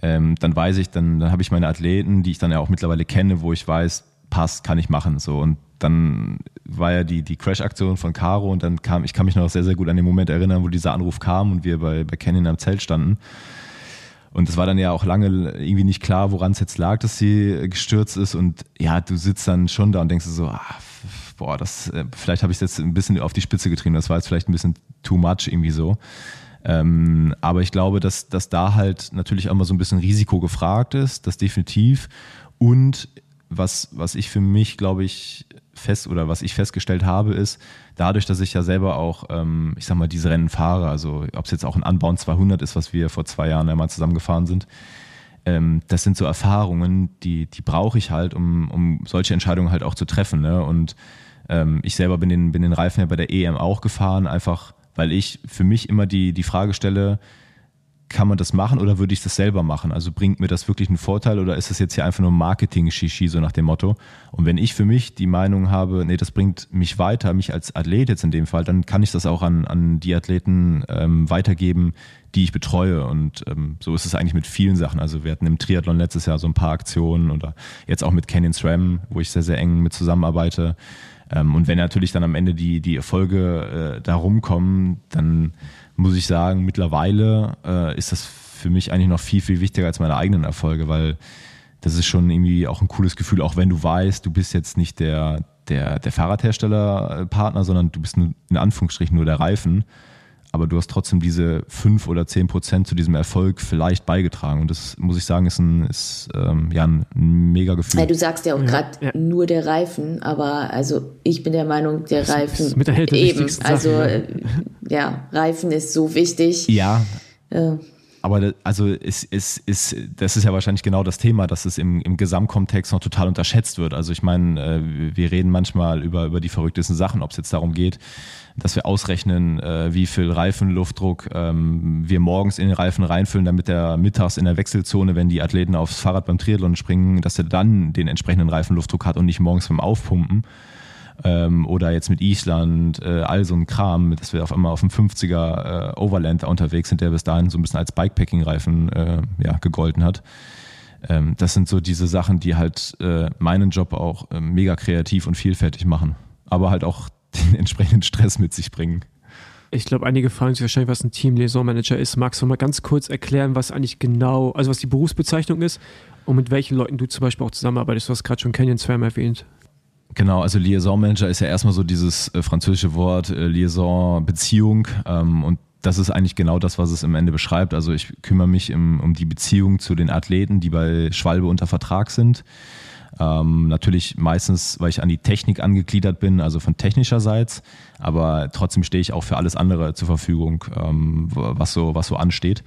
dann weiß ich, dann, dann habe ich meine Athleten, die ich dann ja auch mittlerweile kenne, wo ich weiß, passt, kann ich machen. So. Und dann war ja die, die Crash-Aktion von Caro und dann kam, ich kann mich noch sehr, sehr gut an den Moment erinnern, wo dieser Anruf kam und wir bei, bei Canyon am Zelt standen. Und es war dann ja auch lange irgendwie nicht klar, woran es jetzt lag, dass sie gestürzt ist. Und ja, du sitzt dann schon da und denkst so, ah, boah, das, äh, vielleicht habe ich es jetzt ein bisschen auf die Spitze getrieben. Das war jetzt vielleicht ein bisschen too much irgendwie so. Ähm, aber ich glaube, dass, dass da halt natürlich auch mal so ein bisschen Risiko gefragt ist, das definitiv. Und was, was ich für mich, glaube ich, fest oder was ich festgestellt habe, ist, dadurch, dass ich ja selber auch, ähm, ich sag mal, diese Rennen fahre, also ob es jetzt auch ein Unbound 200 ist, was wir vor zwei Jahren einmal zusammengefahren sind, ähm, das sind so Erfahrungen, die, die brauche ich halt, um, um solche Entscheidungen halt auch zu treffen. Ne? Und ähm, ich selber bin den, bin den Reifen ja bei der EM auch gefahren, einfach weil ich für mich immer die, die Frage stelle, kann man das machen oder würde ich das selber machen? Also bringt mir das wirklich einen Vorteil oder ist das jetzt hier einfach nur Marketing-Shishi, so nach dem Motto? Und wenn ich für mich die Meinung habe, nee, das bringt mich weiter, mich als Athlet jetzt in dem Fall, dann kann ich das auch an, an die Athleten ähm, weitergeben, die ich betreue. Und ähm, so ist es eigentlich mit vielen Sachen. Also wir hatten im Triathlon letztes Jahr so ein paar Aktionen oder jetzt auch mit Canyon SRAM, wo ich sehr, sehr eng mit zusammenarbeite. Ähm, und wenn natürlich dann am Ende die, die Erfolge äh, da rumkommen, dann muss ich sagen, mittlerweile äh, ist das für mich eigentlich noch viel, viel wichtiger als meine eigenen Erfolge, weil das ist schon irgendwie auch ein cooles Gefühl, auch wenn du weißt, du bist jetzt nicht der, der, der Fahrradherstellerpartner, sondern du bist in Anführungsstrichen nur der Reifen aber du hast trotzdem diese fünf oder zehn Prozent zu diesem Erfolg vielleicht beigetragen. Und das muss ich sagen, ist ein, ist, ähm, ja, ein mega Gefühl. Ja, du sagst ja auch gerade ja. nur der Reifen, aber also ich bin der Meinung, der das Reifen ist mit der eben. Also Sachen, ja. Äh, ja. Reifen ist so wichtig. Ja. Äh, aber also es, es, es, das ist ja wahrscheinlich genau das Thema, dass es im, im Gesamtkontext noch total unterschätzt wird. Also ich meine, äh, wir reden manchmal über, über die verrücktesten Sachen, ob es jetzt darum geht, dass wir ausrechnen, äh, wie viel Reifenluftdruck ähm, wir morgens in den Reifen reinfüllen, damit der mittags in der Wechselzone, wenn die Athleten aufs Fahrrad beim Triathlon springen, dass er dann den entsprechenden Reifenluftdruck hat und nicht morgens beim Aufpumpen. Ähm, oder jetzt mit Island, äh, all so ein Kram, dass wir auf einmal auf dem 50er äh, Overland unterwegs sind, der bis dahin so ein bisschen als Bikepacking-Reifen äh, ja, gegolten hat. Ähm, das sind so diese Sachen, die halt äh, meinen Job auch äh, mega kreativ und vielfältig machen. Aber halt auch den entsprechenden Stress mit sich bringen. Ich glaube, einige fragen sich wahrscheinlich, was ein Team Liaison Manager ist. Magst du mal ganz kurz erklären, was eigentlich genau, also was die Berufsbezeichnung ist und mit welchen Leuten du zum Beispiel auch zusammenarbeitest? Du hast gerade schon Canyon Swam erwähnt. Genau, also Liaison Manager ist ja erstmal so dieses äh, französische Wort äh, Liaison Beziehung ähm, und das ist eigentlich genau das, was es im Ende beschreibt. Also ich kümmere mich im, um die Beziehung zu den Athleten, die bei Schwalbe unter Vertrag sind. Ähm, natürlich meistens, weil ich an die Technik angegliedert bin, also von technischerseits, aber trotzdem stehe ich auch für alles andere zur Verfügung, ähm, was, so, was so ansteht.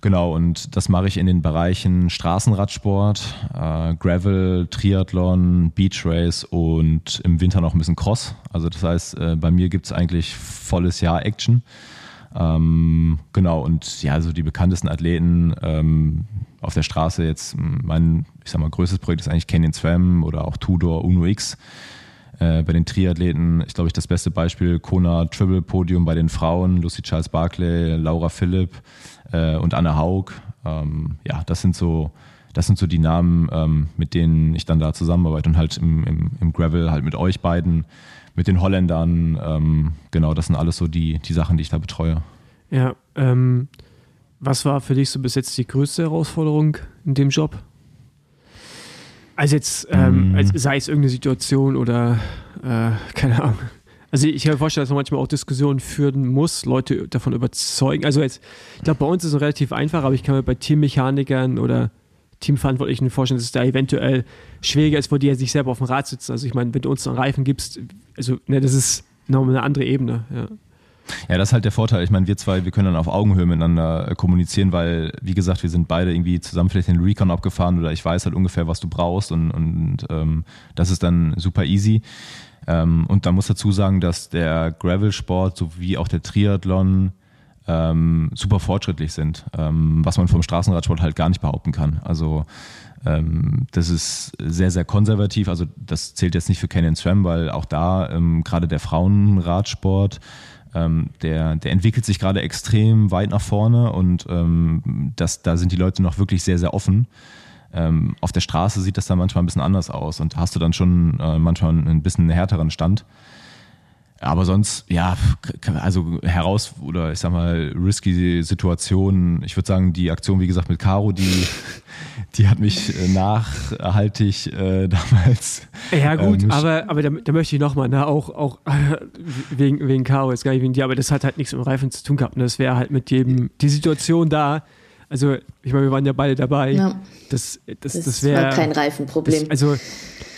Genau, und das mache ich in den Bereichen Straßenradsport, äh, Gravel, Triathlon, Beach Race und im Winter noch ein bisschen Cross. Also das heißt, äh, bei mir gibt es eigentlich volles Jahr Action. Ähm, genau, und ja, so die bekanntesten Athleten ähm, auf der Straße jetzt, mein, ich sag mal, größtes Projekt ist eigentlich Canyon Swam oder auch Tudor Uno X. Äh, bei den Triathleten ist, glaube ich, das beste Beispiel Kona Triple Podium bei den Frauen, Lucy Charles Barclay, Laura Philipp äh, und Anne Haug. Ähm, ja, das sind so, das sind so die Namen, ähm, mit denen ich dann da zusammenarbeite und halt im, im, im Gravel halt mit euch beiden, mit den Holländern. Ähm, genau, das sind alles so die, die Sachen, die ich da betreue. Ja, ähm, was war für dich so bis jetzt die größte Herausforderung in dem Job? Also jetzt, ähm, mm. sei es irgendeine Situation oder äh, keine Ahnung. Also ich kann mir vorstellen, dass man manchmal auch Diskussionen führen muss, Leute davon überzeugen. Also jetzt, ich glaube, bei uns ist es relativ einfach, aber ich kann mir bei Teammechanikern oder Teamverantwortlichen vorstellen, dass es da eventuell schwieriger ist, wo die ja sich selber auf dem Rad sitzen. Also ich meine, wenn du uns einen Reifen gibst, also ne, das ist nochmal eine andere Ebene. Ja. Ja, das ist halt der Vorteil. Ich meine, wir zwei, wir können dann auf Augenhöhe miteinander äh, kommunizieren, weil, wie gesagt, wir sind beide irgendwie zusammen vielleicht den Recon abgefahren oder ich weiß halt ungefähr, was du brauchst und, und ähm, das ist dann super easy. Ähm, und da muss dazu sagen, dass der Gravel-Sport sowie auch der Triathlon ähm, super fortschrittlich sind, ähm, was man vom Straßenradsport halt gar nicht behaupten kann. Also ähm, das ist sehr, sehr konservativ. Also das zählt jetzt nicht für Canyon Swam, weil auch da ähm, gerade der Frauenradsport ähm, der, der entwickelt sich gerade extrem weit nach vorne und ähm, das, da sind die Leute noch wirklich sehr, sehr offen. Ähm, auf der Straße sieht das dann manchmal ein bisschen anders aus und hast du dann schon äh, manchmal ein bisschen härteren Stand. Aber sonst, ja, also heraus oder ich sag mal, risky Situationen. Ich würde sagen, die Aktion, wie gesagt, mit Caro, die, die hat mich äh, nachhaltig äh, damals. Ja, gut, ähm, aber, aber da, da, möchte ich nochmal, ne, auch, auch wegen, wegen Caro, jetzt gar nicht wegen dir, aber das hat halt nichts mit dem Reifen zu tun gehabt. Ne? Das wäre halt mit jedem, die Situation da, also ich meine, wir waren ja beide dabei. Ja. Das, das, das, das wäre. kein Reifenproblem. Das, also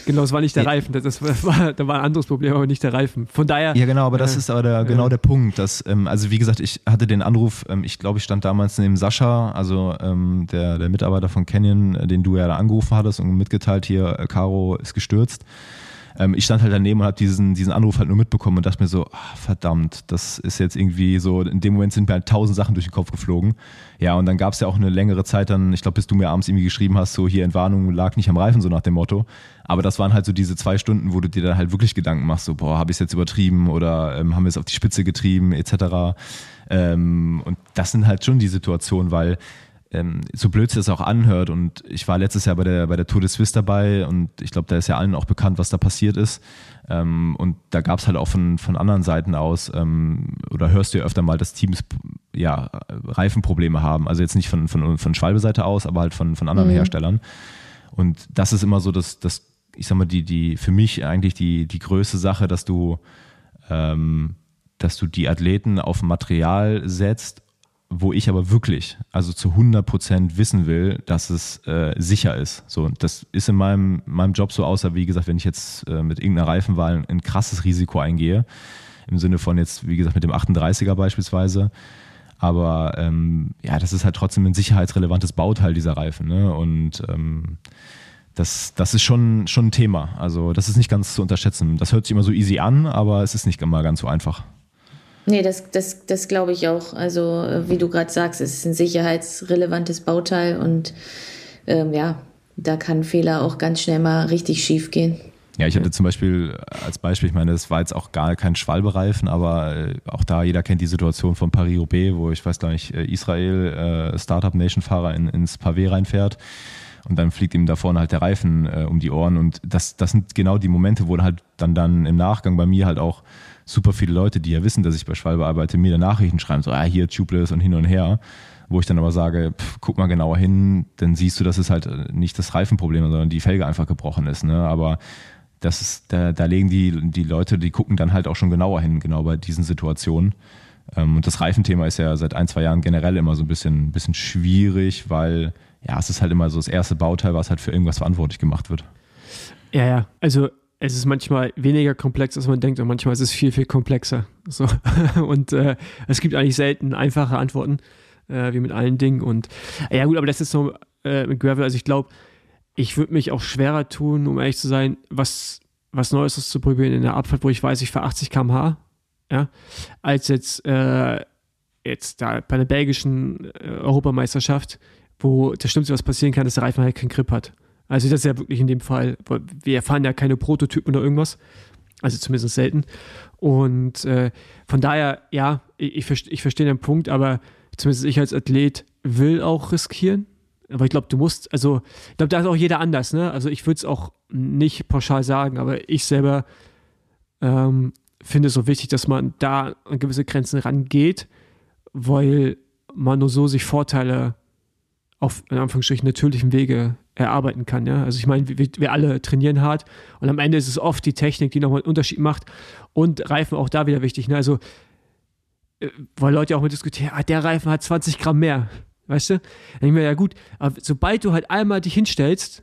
Genau, es war nicht der Reifen. Das war, da war ein anderes Problem, aber nicht der Reifen. Von daher. Ja, genau, aber das äh, ist aber der, genau der Punkt. Dass, ähm, also wie gesagt, ich hatte den Anruf, ähm, ich glaube, ich stand damals neben Sascha, also ähm, der, der Mitarbeiter von Canyon, äh, den du ja da angerufen hattest und mitgeteilt, hier, äh, Caro ist gestürzt ähm, ich stand halt daneben und habe diesen, diesen Anruf halt nur mitbekommen und dachte mir so, ach, verdammt, das ist jetzt irgendwie so, in dem Moment sind mir halt tausend Sachen durch den Kopf geflogen. Ja, und dann gab es ja auch eine längere Zeit dann, ich glaube, bis du mir abends irgendwie geschrieben hast, so hier Entwarnung lag nicht am Reifen, so nach dem Motto. Aber das waren halt so diese zwei Stunden, wo du dir dann halt wirklich Gedanken machst, so, boah, habe ich es jetzt übertrieben oder ähm, haben wir es auf die Spitze getrieben, etc. Ähm, und das sind halt schon die Situationen, weil ähm, so blöd es das auch anhört und ich war letztes Jahr bei der, bei der Tour de Suisse dabei und ich glaube, da ist ja allen auch bekannt, was da passiert ist. Ähm, und da gab es halt auch von, von anderen Seiten aus, ähm, oder hörst du ja öfter mal, dass Teams ja, Reifenprobleme haben. Also jetzt nicht von, von, von Schwalbe-Seite aus, aber halt von, von anderen mhm. Herstellern. Und das ist immer so, dass, dass ich sag mal, die, die für mich eigentlich die, die größte Sache, dass du, ähm, dass du die Athleten auf Material setzt wo ich aber wirklich, also zu 100 Prozent wissen will, dass es äh, sicher ist. So, das ist in meinem, meinem Job so, außer wie gesagt, wenn ich jetzt äh, mit irgendeiner Reifenwahl ein, krasses Risiko eingehe, im Sinne von jetzt, wie gesagt, mit dem 38er beispielsweise. Aber ähm, ja, das ist halt trotzdem ein sicherheitsrelevantes Bauteil dieser Reifen. Ne? Und ähm, das, das ist schon, schon ein Thema. Also das ist nicht ganz zu unterschätzen. Das hört sich immer so easy an, aber es ist nicht immer ganz so einfach. Nee, das, das, das glaube ich auch. Also wie du gerade sagst, es ist ein sicherheitsrelevantes Bauteil und ähm, ja, da kann Fehler auch ganz schnell mal richtig schief gehen. Ja, ich hatte zum Beispiel als Beispiel, ich meine, das war jetzt auch gar kein Schwalbereifen, aber äh, auch da, jeder kennt die Situation von Paris-Roubaix, wo ich weiß gar nicht, äh, Israel, äh, Startup-Nation-Fahrer in, ins Pavé reinfährt und dann fliegt ihm da vorne halt der Reifen äh, um die Ohren und das, das sind genau die Momente, wo halt dann, dann im Nachgang bei mir halt auch super viele Leute, die ja wissen, dass ich bei Schwalbe arbeite, mir Nachrichten schreiben, so, ah, hier Tubeless und hin und her wo ich dann aber sage, pff, guck mal genauer hin, dann siehst du, dass es halt nicht das Reifenproblem, sondern die Felge einfach gebrochen ist. Ne? Aber das ist, da, da legen die, die Leute, die gucken dann halt auch schon genauer hin, genau bei diesen Situationen. Ähm, und das Reifenthema ist ja seit ein, zwei Jahren generell immer so ein bisschen, bisschen schwierig, weil ja, es ist halt immer so das erste Bauteil, was halt für irgendwas verantwortlich gemacht wird. Ja, ja, also es ist manchmal weniger komplex, als man denkt, und manchmal ist es viel, viel komplexer. So. Und äh, es gibt eigentlich selten einfache Antworten, äh, wie mit allen Dingen. Und ja gut, aber das ist so äh, mit Gravel, also ich glaube, ich würde mich auch schwerer tun, um ehrlich zu sein, was, was Neues auszuprobieren in der Abfahrt, wo ich weiß, ich fahre 80 km/h, ja, als jetzt, äh, jetzt da bei der belgischen äh, Europameisterschaft, wo das Schlimmste, was passieren kann, dass der Reifen halt keinen Grip hat. Also das ist ja wirklich in dem Fall, wir fahren ja keine Prototypen oder irgendwas, also zumindest selten. Und äh, von daher, ja, ich, ich, ich verstehe den Punkt, aber zumindest ich als Athlet will auch riskieren. Aber ich glaube, du musst, also, ich glaube, da ist auch jeder anders, ne? Also ich würde es auch nicht pauschal sagen, aber ich selber ähm, finde es so wichtig, dass man da an gewisse Grenzen rangeht, weil man nur so sich Vorteile auf in Anführungsstrichen natürlichen Wege erarbeiten kann. Ja? Also ich meine, wir, wir, alle trainieren hart und am Ende ist es oft die Technik, die nochmal einen Unterschied macht und Reifen auch da wieder wichtig. Ne? Also äh, weil Leute auch mal diskutieren, ah, der Reifen hat 20 Gramm mehr. Weißt du? Dann denke ich mir, ja gut, aber sobald du halt einmal dich hinstellst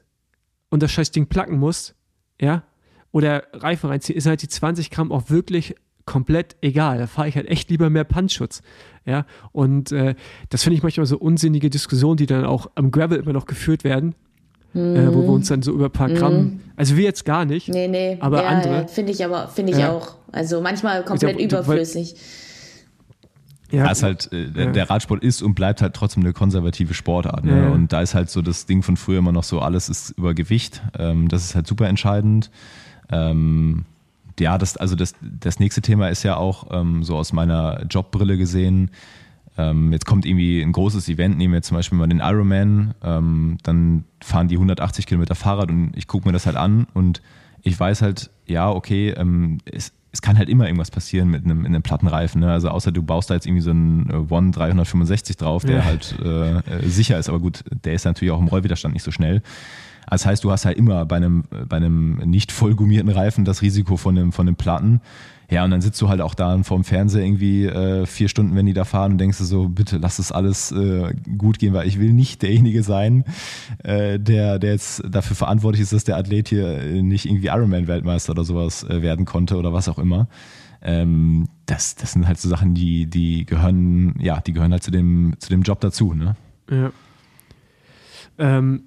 und das scheiß Ding placken musst, ja, oder Reifen reinziehen, ist halt die 20 Gramm auch wirklich komplett egal. Da fahre ich halt echt lieber mehr Punchschutz. Ja, und äh, das finde ich manchmal so unsinnige Diskussionen, die dann auch am Gravel immer noch geführt werden. Mm. Äh, wo wir uns dann so über ein paar Gramm, mm. also wir jetzt gar nicht, nee, nee. aber ja, andere. Ja, finde ich aber, finde ich ja. auch. Also manchmal komplett ja, überflüssig. Ja, da ist halt, äh, ja. der Radsport ist und bleibt halt trotzdem eine konservative Sportart. Ne? Ja. Und da ist halt so das Ding von früher immer noch so, alles ist über Gewicht. Ähm, das ist halt super entscheidend. Ähm, ja, das, also das, das nächste Thema ist ja auch ähm, so aus meiner Jobbrille gesehen. Ähm, jetzt kommt irgendwie ein großes Event, nehmen wir zum Beispiel mal den Ironman, ähm, dann fahren die 180 Kilometer Fahrrad und ich gucke mir das halt an und ich weiß halt, ja, okay, ähm, es, es kann halt immer irgendwas passieren mit einem, einem Plattenreifen. Ne? Also außer du baust da jetzt irgendwie so einen äh, One 365 drauf, der ja. halt äh, äh, sicher ist. Aber gut, der ist natürlich auch im Rollwiderstand nicht so schnell. Das heißt, du hast halt immer bei einem, bei einem nicht vollgummierten Reifen das Risiko von einem, von einem Platten. Ja, und dann sitzt du halt auch da vorm Fernseher irgendwie äh, vier Stunden, wenn die da fahren und denkst du so, bitte lass es alles äh, gut gehen, weil ich will nicht derjenige sein, äh, der, der jetzt dafür verantwortlich ist, dass der Athlet hier nicht irgendwie Ironman-Weltmeister oder sowas äh, werden konnte oder was auch immer. Ähm, das, das sind halt so Sachen, die, die gehören, ja, die gehören halt zu dem, zu dem Job dazu, ne? Ja. Ähm,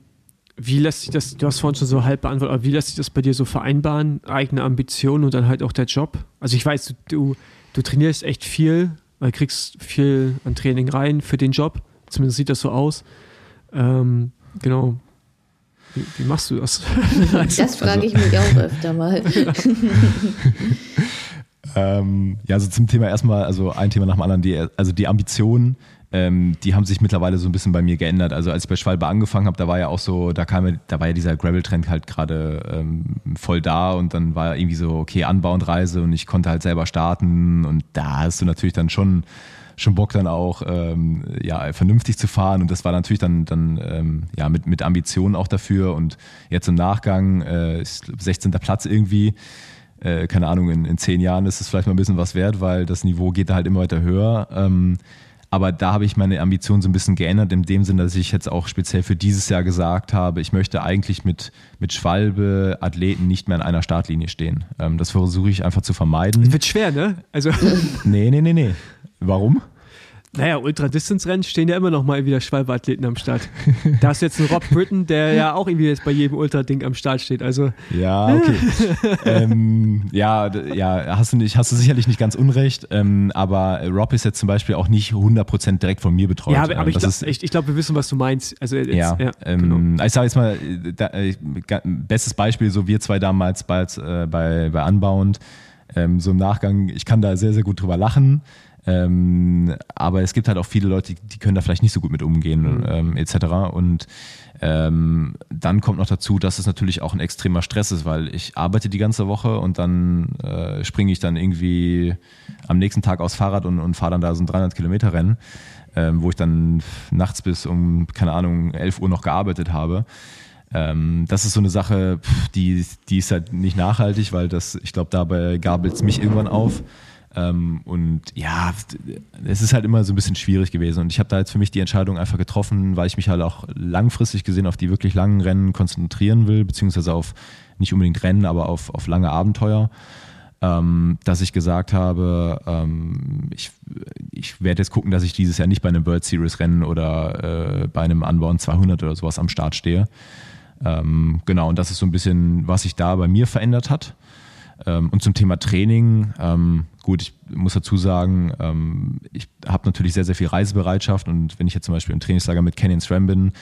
wie lässt sich das, du hast vorhin schon so halb beantwortet, aber wie lässt sich das bei dir so vereinbaren, eigene Ambitionen und dann halt auch der Job? Also ich weiß, du, du trainierst echt viel, weil kriegst viel an Training rein für den Job, zumindest sieht das so aus. Ähm, genau. Wie, wie, machst du das? das frage ich mich auch öfter mal. ähm, ja, also zum Thema erstmal, also ein Thema nach dem anderen, die, also die Ambitionen ähm, die haben sich mittlerweile so ein bisschen bei mir geändert. Also als ich bei Schwalbe angefangen habe, da war ja auch so, da kam da war ja dieser Gravel-Trend halt gerade ähm, voll da und dann war irgendwie so, okay, Anbau und Reise und ich konnte halt selber starten und da hast du natürlich dann schon schon Bock dann auch ähm, ja vernünftig zu fahren und das war natürlich dann dann ähm, ja mit mit Ambitionen auch dafür und jetzt im Nachgang äh, 16. Platz irgendwie äh, keine Ahnung in, in zehn Jahren ist es vielleicht mal ein bisschen was wert weil das Niveau geht da halt immer weiter höher ähm, aber da habe ich meine Ambition so ein bisschen geändert, in dem Sinne, dass ich jetzt auch speziell für dieses Jahr gesagt habe, ich möchte eigentlich mit, mit Schwalbe Athleten nicht mehr in einer Startlinie stehen. Ähm, das versuche ich einfach zu vermeiden. Das wird schwer, ne? Also. nee, nee, nee, nee. Warum? Naja, Ultra-Distance-Rennen stehen ja immer noch mal wieder Schwalbe-Athleten am Start. da ist jetzt ein Rob Britton, der ja auch irgendwie jetzt bei jedem Ultra-Ding am Start steht. Also ja, okay. ähm, ja, ja, hast du nicht, hast du sicherlich nicht ganz unrecht. Ähm, aber Rob ist jetzt zum Beispiel auch nicht 100% direkt von mir betreut. Ja, aber, aber ähm, ich glaube, ich, ich glaub, wir wissen, was du meinst. Also jetzt, ja, ja ähm, genau. ich sage jetzt mal, da, äh, bestes Beispiel, so wir zwei damals bei, äh, bei, bei Unbound. Ähm, so im Nachgang, ich kann da sehr, sehr gut drüber lachen. Ähm, aber es gibt halt auch viele Leute, die, die können da vielleicht nicht so gut mit umgehen, mhm. ähm, etc. Und ähm, dann kommt noch dazu, dass es natürlich auch ein extremer Stress ist, weil ich arbeite die ganze Woche und dann äh, springe ich dann irgendwie am nächsten Tag aufs Fahrrad und, und fahre dann da so ein 300 Kilometer Rennen, ähm, wo ich dann nachts bis um, keine Ahnung, 11 Uhr noch gearbeitet habe. Ähm, das ist so eine Sache, die, die ist halt nicht nachhaltig, weil das, ich glaube, dabei gabelt es mich irgendwann auf. Ähm, und ja, es ist halt immer so ein bisschen schwierig gewesen. Und ich habe da jetzt für mich die Entscheidung einfach getroffen, weil ich mich halt auch langfristig gesehen auf die wirklich langen Rennen konzentrieren will, beziehungsweise auf nicht unbedingt Rennen, aber auf, auf lange Abenteuer. Ähm, dass ich gesagt habe, ähm, ich, ich werde jetzt gucken, dass ich dieses Jahr nicht bei einem World Series Rennen oder äh, bei einem Unbound 200 oder sowas am Start stehe. Ähm, genau, und das ist so ein bisschen, was sich da bei mir verändert hat. Ähm, und zum Thema Training, ähm, gut, ich muss dazu sagen, ähm, ich habe natürlich sehr, sehr viel Reisebereitschaft und wenn ich jetzt zum Beispiel im Trainingslager mit Canyon SRAM bin,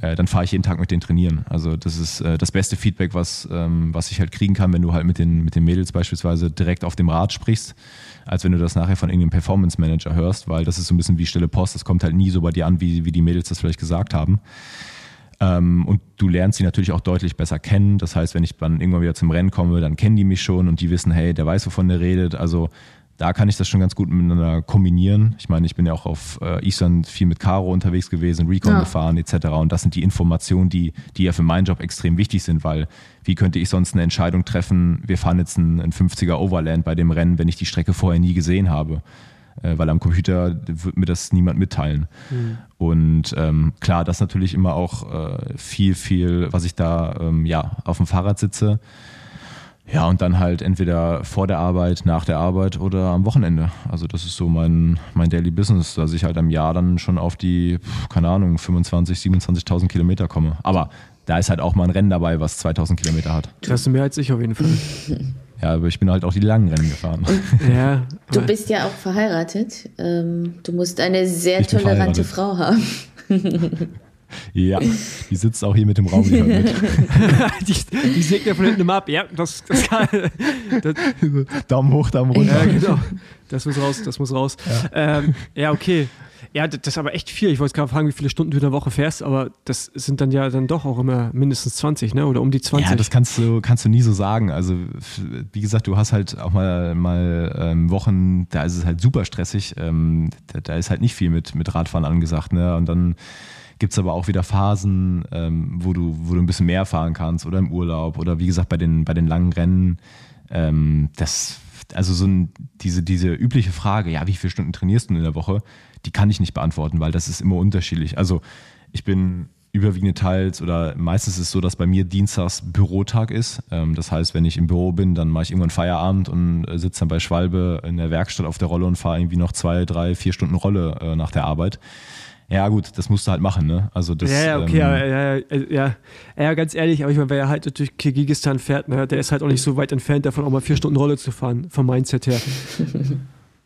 äh, dann fahre ich jeden Tag mit denen trainieren. Also das ist äh, das beste Feedback, was, ähm, was ich halt kriegen kann, wenn du halt mit den, mit den Mädels beispielsweise direkt auf dem Rad sprichst, als wenn du das nachher von irgendeinem Performance Manager hörst, weil das ist so ein bisschen wie stille Post, das kommt halt nie so bei dir an, wie, wie die Mädels das vielleicht gesagt haben. Ähm, und du lernst sie natürlich auch deutlich besser kennen. Das heißt, wenn ich dann irgendwann wieder zum Rennen komme, dann kennen die mich schon und die wissen, hey, der weiß, wovon der redet. Also da kann ich das schon ganz gut miteinander kombinieren. Ich meine, ich bin ja auch auf äh, Island viel mit Caro unterwegs gewesen, Recon ja. gefahren etc. Und das sind die Informationen, die, die ja für meinen Job extrem wichtig sind, weil wie könnte ich sonst eine Entscheidung treffen, wir fahren jetzt ein, ein 50er Overland bei dem Rennen, wenn ich die Strecke vorher nie gesehen habe äh, weil am Computer wird mir das niemand mitteilen. Mhm. Und ähm, klar, das natürlich immer auch äh, viel, viel, was ich da ähm, ja, auf dem Fahrrad sitze. Ja, und dann halt entweder vor der Arbeit, nach der Arbeit oder am Wochenende. Also das ist so mein, mein Daily Business, dass ich halt am Jahr dann schon auf die, keine Ahnung, 25, 27.000 Kilometer komme. Aber da ist halt auch mal ein Rennen dabei, was 2000 Kilometer hat. Das hast du mehr als ich auf jeden Fall. Ja, aber ich bin halt auch die langen Rennen gefahren. ja, du bist ja auch verheiratet. Ähm, du musst eine sehr tolerante Frau haben. Ja, die sitzt auch hier mit dem Raum mit. die, die sägt ja von hinten ab. Ja, das, das kann. Das, Daumen hoch, Daumen runter. Ja, genau. Das muss raus, das muss raus. Ja, ähm, ja okay. Ja, das ist aber echt viel. Ich wollte gerade fragen, wie viele Stunden du in der Woche fährst, aber das sind dann ja dann doch auch immer mindestens 20, ne? Oder um die 20. Ja, das kannst du, kannst du nie so sagen. Also, wie gesagt, du hast halt auch mal, mal ähm, Wochen, da ist es halt super stressig. Ähm, da, da, ist halt nicht viel mit, mit Radfahren angesagt, ne? Und dann gibt es aber auch wieder Phasen, ähm, wo, du, wo du ein bisschen mehr fahren kannst oder im Urlaub oder wie gesagt bei den, bei den langen Rennen. Ähm, das also so ein, diese, diese übliche Frage, ja, wie viele Stunden trainierst du in der Woche? die kann ich nicht beantworten, weil das ist immer unterschiedlich. Also ich bin überwiegende Teils oder meistens ist es so, dass bei mir Dienstags Bürotag ist. Ähm, das heißt, wenn ich im Büro bin, dann mache ich irgendwann Feierabend und äh, sitze dann bei Schwalbe in der Werkstatt auf der Rolle und fahre irgendwie noch zwei, drei, vier Stunden Rolle äh, nach der Arbeit. Ja, gut, das musst du halt machen, ne? Also das, ja, ja, okay, ähm, ja, ja, ja, ja, ganz ehrlich, aber ich meine, wer ja halt durch Kirgisistan fährt, ne, der ist halt auch nicht so weit entfernt davon, auch mal vier Stunden Rolle zu fahren, vom Mindset her.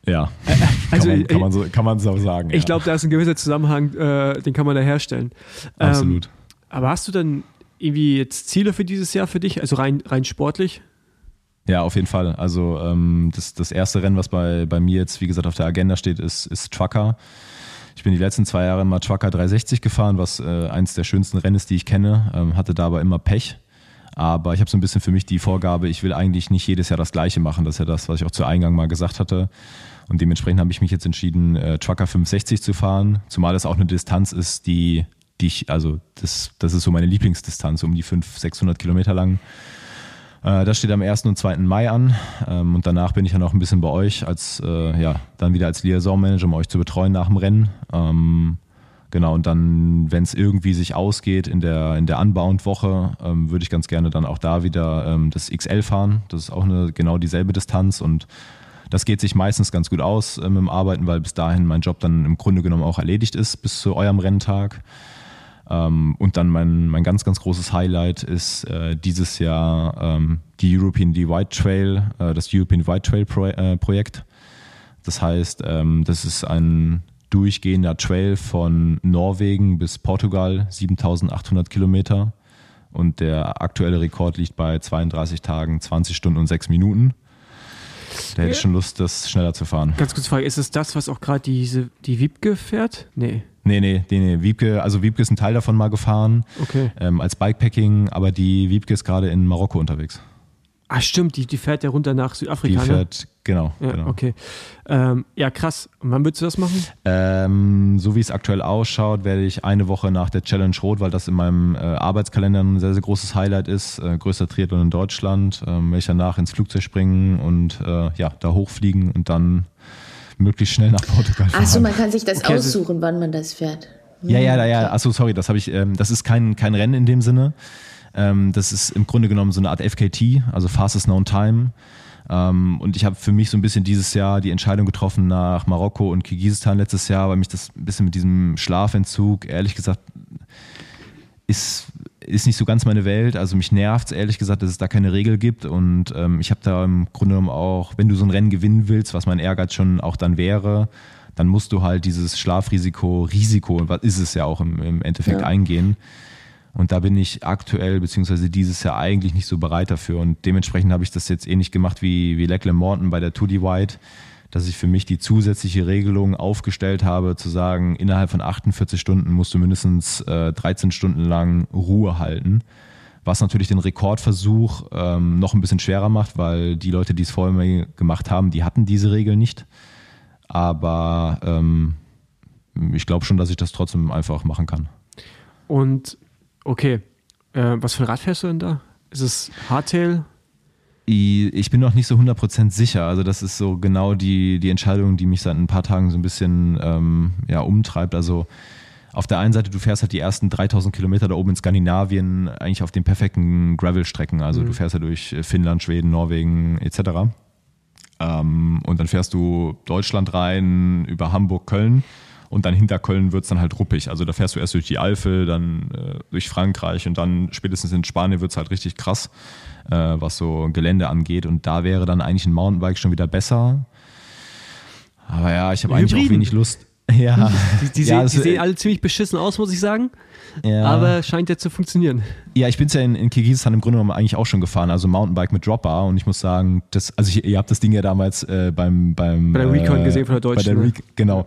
Ja, also, kann, man, kann, man so, kann man so sagen. Ich ja. glaube, da ist ein gewisser Zusammenhang, äh, den kann man da herstellen. Absolut. Ähm, aber hast du dann irgendwie jetzt Ziele für dieses Jahr für dich, also rein, rein sportlich? Ja, auf jeden Fall. Also ähm, das, das erste Rennen, was bei, bei mir jetzt, wie gesagt, auf der Agenda steht, ist, ist Trucker. Ich bin die letzten zwei Jahre immer Trucker 360 gefahren, was äh, eins der schönsten Rennen ist, die ich kenne. Ähm, hatte dabei immer Pech. Aber ich habe so ein bisschen für mich die Vorgabe, ich will eigentlich nicht jedes Jahr das Gleiche machen. Das ist ja das, was ich auch zu Eingang mal gesagt hatte. Und dementsprechend habe ich mich jetzt entschieden, äh, Trucker 560 zu fahren, zumal es auch eine Distanz ist, die, die ich, also das, das ist so meine Lieblingsdistanz, um die 500, 600 Kilometer lang. Äh, das steht am 1. und 2. Mai an ähm, und danach bin ich dann auch ein bisschen bei euch, als, äh, ja, dann wieder als Liaison-Manager, um euch zu betreuen nach dem Rennen. Ähm, Genau, und dann, wenn es irgendwie sich ausgeht in der, in der Unbound-Woche, ähm, würde ich ganz gerne dann auch da wieder das XL fahren. Das ist auch eine genau dieselbe Distanz und Das geht sich meistens ganz gut aus äh, mit dem Arbeiten, weil bis dahin mein Job dann im Grunde genommen auch erledigt ist bis zu eurem Renntag. Ähm, und dann mein, mein ganz, ganz großes Highlight ist äh, dieses Jahr ähm, die European Divide Trail, äh, das European Divide Trail Pro äh, Projekt. Das heißt, ähm, das ist ein durchgehender Trail von Norwegen bis Portugal, 7800 Kilometer. Und der aktuelle Rekord liegt bei 32 Tagen, 20 Stunden und 6 Minuten. Da hätte ich schon Lust, das schneller zu fahren. Ganz kurz Frage, ist es das, was auch gerade diese die Wiebke fährt? Nee. Nee, nee, nee, nee. Wiebke, also Wiebke ist ein Teil davon mal gefahren Okay. ähm, als Bikepacking, aber die Wiebke ist gerade in Marokko unterwegs. Ah, stimmt, die, die fährt ja runter nach Die Südafrika. ne? fährt, genau, Ja, genau. okay. Ähm, ja, krass. Und wann würdest du das machen? Ähm, so wie es aktuell ausschaut, werde ich eine Woche nach der Challenge Rot, weil das in meinem äh, Arbeitskalender ein sehr, sehr großes Highlight ist, äh, größter Triathlon in Deutschland, ähm, werde ich danach ins Flugzeug springen und äh, ja, da hochfliegen und dann möglichst schnell nach Portugal fahren. Achso, man kann sich das Okay, also- aussuchen, wann man das fährt. Ja, ja, ja, ja. Achso, sorry, das habe ich, ähm, das ist kein, kein Rennen in dem Sinne. Ähm, das ist im Grunde genommen so eine Art FKT, also Fastest Known Time. Ähm, und ich habe für mich so ein bisschen dieses Jahr die Entscheidung getroffen nach Marokko und Kirgisistan letztes Jahr, weil mich das ein bisschen mit diesem Schlafentzug, ehrlich gesagt, ist, ist nicht so ganz meine Welt. Also mich nervt es ehrlich gesagt, dass es da keine Regel gibt. Und ähm, ich habe da im Grunde genommen auch, wenn du so ein Rennen gewinnen willst, was mein Ehrgeiz schon auch dann wäre, dann musst du halt dieses Schlafrisiko, Risiko, was ist es ja auch im, im Endeffekt Ja. eingehen. Und da bin ich aktuell beziehungsweise dieses Jahr eigentlich nicht so bereit dafür. Und dementsprechend habe ich das jetzt ähnlich gemacht wie, wie Leckle Morton bei der Tour de White, dass ich für mich die zusätzliche Regelung aufgestellt habe, zu sagen, innerhalb von 48 Stunden musst du mindestens äh, 13 Stunden lang Ruhe halten. Was natürlich den Rekordversuch ähm, noch ein bisschen schwerer macht, weil die Leute, die es vorher gemacht haben, die hatten diese Regel nicht. Aber ähm, ich glaube schon, dass ich das trotzdem einfach machen kann. Und okay, äh, was für ein Rad fährst du denn da? Ist es Hardtail? Ich bin noch nicht so 100% sicher. Also das ist so genau die, die Entscheidung, die mich seit ein paar Tagen so ein bisschen ähm, ja, umtreibt. Also auf der einen Seite, du fährst halt die ersten 3000 Kilometer da oben in Skandinavien eigentlich auf den perfekten Gravel-Strecken. Also du fährst ja durch Finnland, Schweden, Norwegen etc. Ähm, und dann fährst du Deutschland rein über Hamburg, Köln und dann hinter Köln wird es dann halt ruppig. Also da fährst du erst durch die Eifel, dann äh, durch Frankreich und dann spätestens in Spanien wird es halt richtig krass, äh, was so Gelände angeht. Und da wäre dann eigentlich ein Mountainbike schon wieder besser. Aber ja, ich habe eigentlich auch wenig Lust. Ja, Die, die, ja, sehen, das- die sehen alle ziemlich beschissen aus, muss ich sagen. ja. Aber scheint ja zu funktionieren. Ja, ich bin es ja in, in Kirgisistan im Grunde genommen eigentlich auch schon gefahren, also Mountainbike mit Dropper und ich muss sagen, das, also ich, ihr habt das Ding ja damals äh, beim, beim Bei der Recon äh, gesehen von der Deutschen, Bei der ne? Rec genau.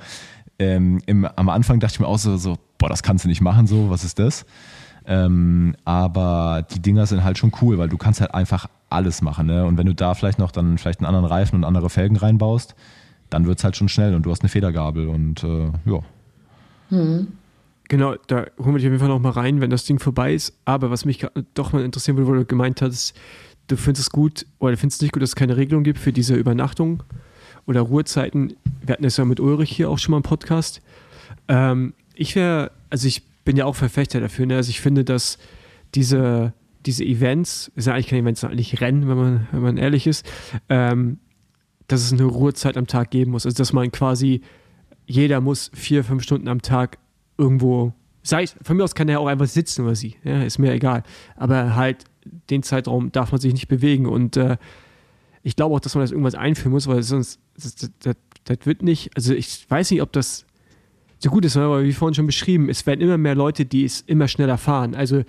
Ähm, im, am Anfang dachte ich mir auch so, so, boah, das kannst du nicht machen, so, was ist das? Ähm, aber die Dinger sind halt schon cool, weil du kannst halt einfach alles machen, ne? Und wenn du da vielleicht noch dann vielleicht einen anderen Reifen und andere Felgen reinbaust, dann wird es halt schon schnell und du hast eine Federgabel und äh, ja. Genau, da holen wir dich auf jeden Fall noch mal rein, wenn das Ding vorbei ist. Aber was mich doch mal interessieren würde, wo du gemeint hast, du findest es gut oder du findest es nicht gut, dass es keine Regelung gibt für diese Übernachtung oder Ruhezeiten. Wir hatten das ja mit Ulrich hier auch schon mal im Podcast. Ähm, ich wäre, also ich bin ja auch Verfechter dafür. Ne? Also ich finde, dass diese, diese Events, ist ja eigentlich keine Events, sondern eigentlich Rennen, wenn man, wenn man ehrlich ist, ähm, dass es eine Ruhezeit am Tag geben muss. Also dass man quasi, jeder muss vier, fünf Stunden am Tag irgendwo, sei von mir aus kann er auch einfach sitzen oder sie, ja, ist mir egal. Aber halt den Zeitraum darf man sich nicht bewegen und äh, ich glaube auch, dass man das irgendwas einführen muss, weil sonst, das, das, das, das wird nicht, also ich weiß nicht, ob das so gut ist, aber wie vorhin schon beschrieben, es werden immer mehr Leute, die es immer schneller fahren. Also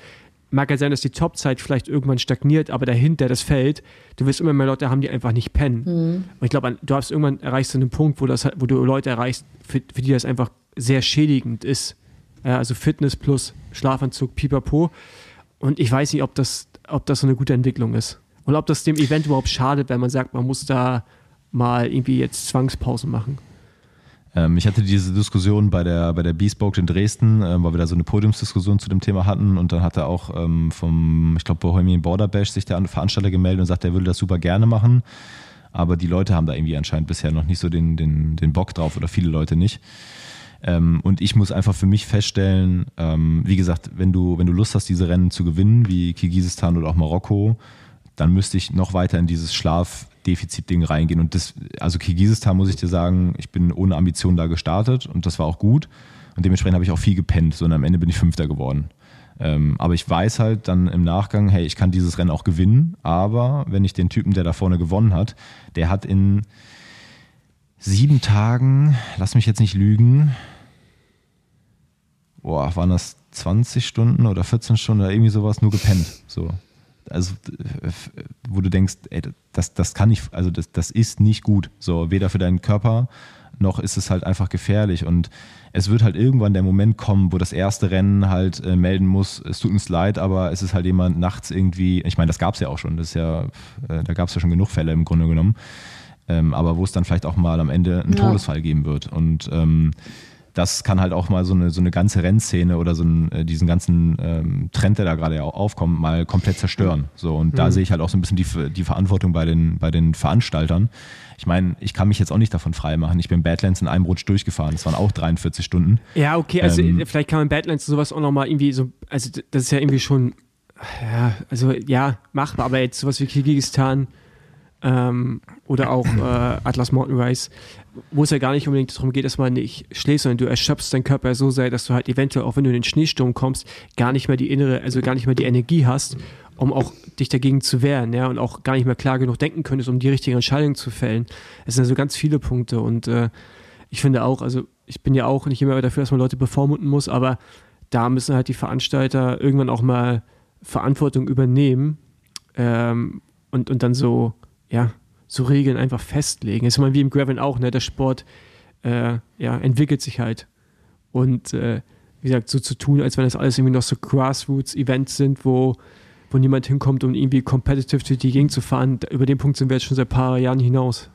mag ja sein, dass die Topzeit vielleicht irgendwann stagniert, aber dahinter das Feld, du wirst immer mehr Leute haben, die einfach nicht pennen. Und ich glaube, du hast irgendwann erreichst du einen Punkt, wo, das, wo du Leute erreichst, für, für die das einfach sehr schädigend ist. Ja, also Fitness plus Schlafanzug, pipapo. Und ich weiß nicht, ob das, ob das so eine gute Entwicklung ist. Oder ob das dem Event überhaupt schadet, wenn man sagt, man muss da mal irgendwie jetzt Zwangspausen machen. Ähm, ich hatte diese Diskussion bei der, bei der Bespoke in Dresden, ähm, weil wir da so eine Podiumsdiskussion zu dem Thema hatten und dann hat er auch ähm, vom, ich glaube, Bohemian Border Bash sich der Veranstalter gemeldet und sagt, er würde das super gerne machen. Aber die Leute haben da irgendwie anscheinend bisher noch nicht so den, den, den Bock drauf oder viele Leute nicht. Ähm, und ich muss einfach für mich feststellen, ähm, wie gesagt, wenn du, wenn du Lust hast, diese Rennen zu gewinnen, wie Kirgisistan oder auch Marokko, dann müsste ich noch weiter in dieses Schlafdefizit-Ding reingehen. Und das, also Kirgisistan muss ich dir sagen, ich bin ohne Ambition da gestartet und das war auch gut. Und dementsprechend habe ich auch viel gepennt, sondern am Ende bin ich Fünfter geworden. Ähm, aber ich weiß halt dann im Nachgang, hey, ich kann dieses Rennen auch gewinnen, aber wenn ich den Typen, der da vorne gewonnen hat, der hat in sieben Tagen, lass mich jetzt nicht lügen, boah, waren das 20 Stunden oder 14 Stunden oder irgendwie sowas, nur gepennt. So. Also, wo du denkst, ey, das, das kann nicht, also das, das ist nicht gut. So, weder für deinen Körper noch ist es halt einfach gefährlich. Und es wird halt irgendwann der Moment kommen, wo das erste Rennen halt äh, melden muss, es tut uns leid, aber es ist halt jemand nachts irgendwie, ich meine, das gab es ja auch schon, das ist ja, äh, da gab es ja schon genug Fälle im Grunde genommen, ähm, aber wo es dann vielleicht auch mal am Ende einen ja. Todesfall geben wird. Und ähm, das kann halt auch mal so eine, so eine ganze Rennszene oder so einen, äh, diesen ganzen ähm, Trend, der da gerade aufkommt, mal komplett zerstören. So, und mhm. da sehe ich halt auch so ein bisschen die, die Verantwortung bei den, bei den Veranstaltern. Ich meine, ich kann mich jetzt auch nicht davon freimachen. Ich bin Badlands in einem Rutsch durchgefahren. Das waren auch 43 Stunden. Ja, okay, also ähm, vielleicht kann man Badlands sowas auch nochmal irgendwie so, also das ist ja irgendwie schon, ja, also ja, machbar, aber jetzt sowas wie Kirgisistan ähm, oder auch äh, Atlas Mountain Rise, wo es ja gar nicht unbedingt darum geht, dass man nicht schläft, sondern du erschöpfst deinen Körper so sehr, dass du halt eventuell, auch wenn du in den Schneesturm kommst, gar nicht mehr die innere, also gar nicht mehr die Energie hast, um auch dich dagegen zu wehren, ja, und auch gar nicht mehr klar genug denken könntest, um die richtige Entscheidung zu fällen. Es sind also ganz viele Punkte und äh, ich finde auch, also ich bin ja auch nicht immer dafür, dass man Leute bevormunden muss, aber da müssen halt die Veranstalter irgendwann auch mal Verantwortung übernehmen ähm, und, und dann so ja, so Regeln einfach festlegen. Ist mal wie im Gravel auch, ne? Der Sport äh, ja, entwickelt sich halt. Und äh, wie gesagt, so zu tun, als wenn das alles irgendwie noch so Grassroots-Events sind, wo, wo niemand hinkommt, um irgendwie competitive durch die Gegend zu fahren. Über den Punkt sind wir jetzt schon seit ein paar Jahren hinaus.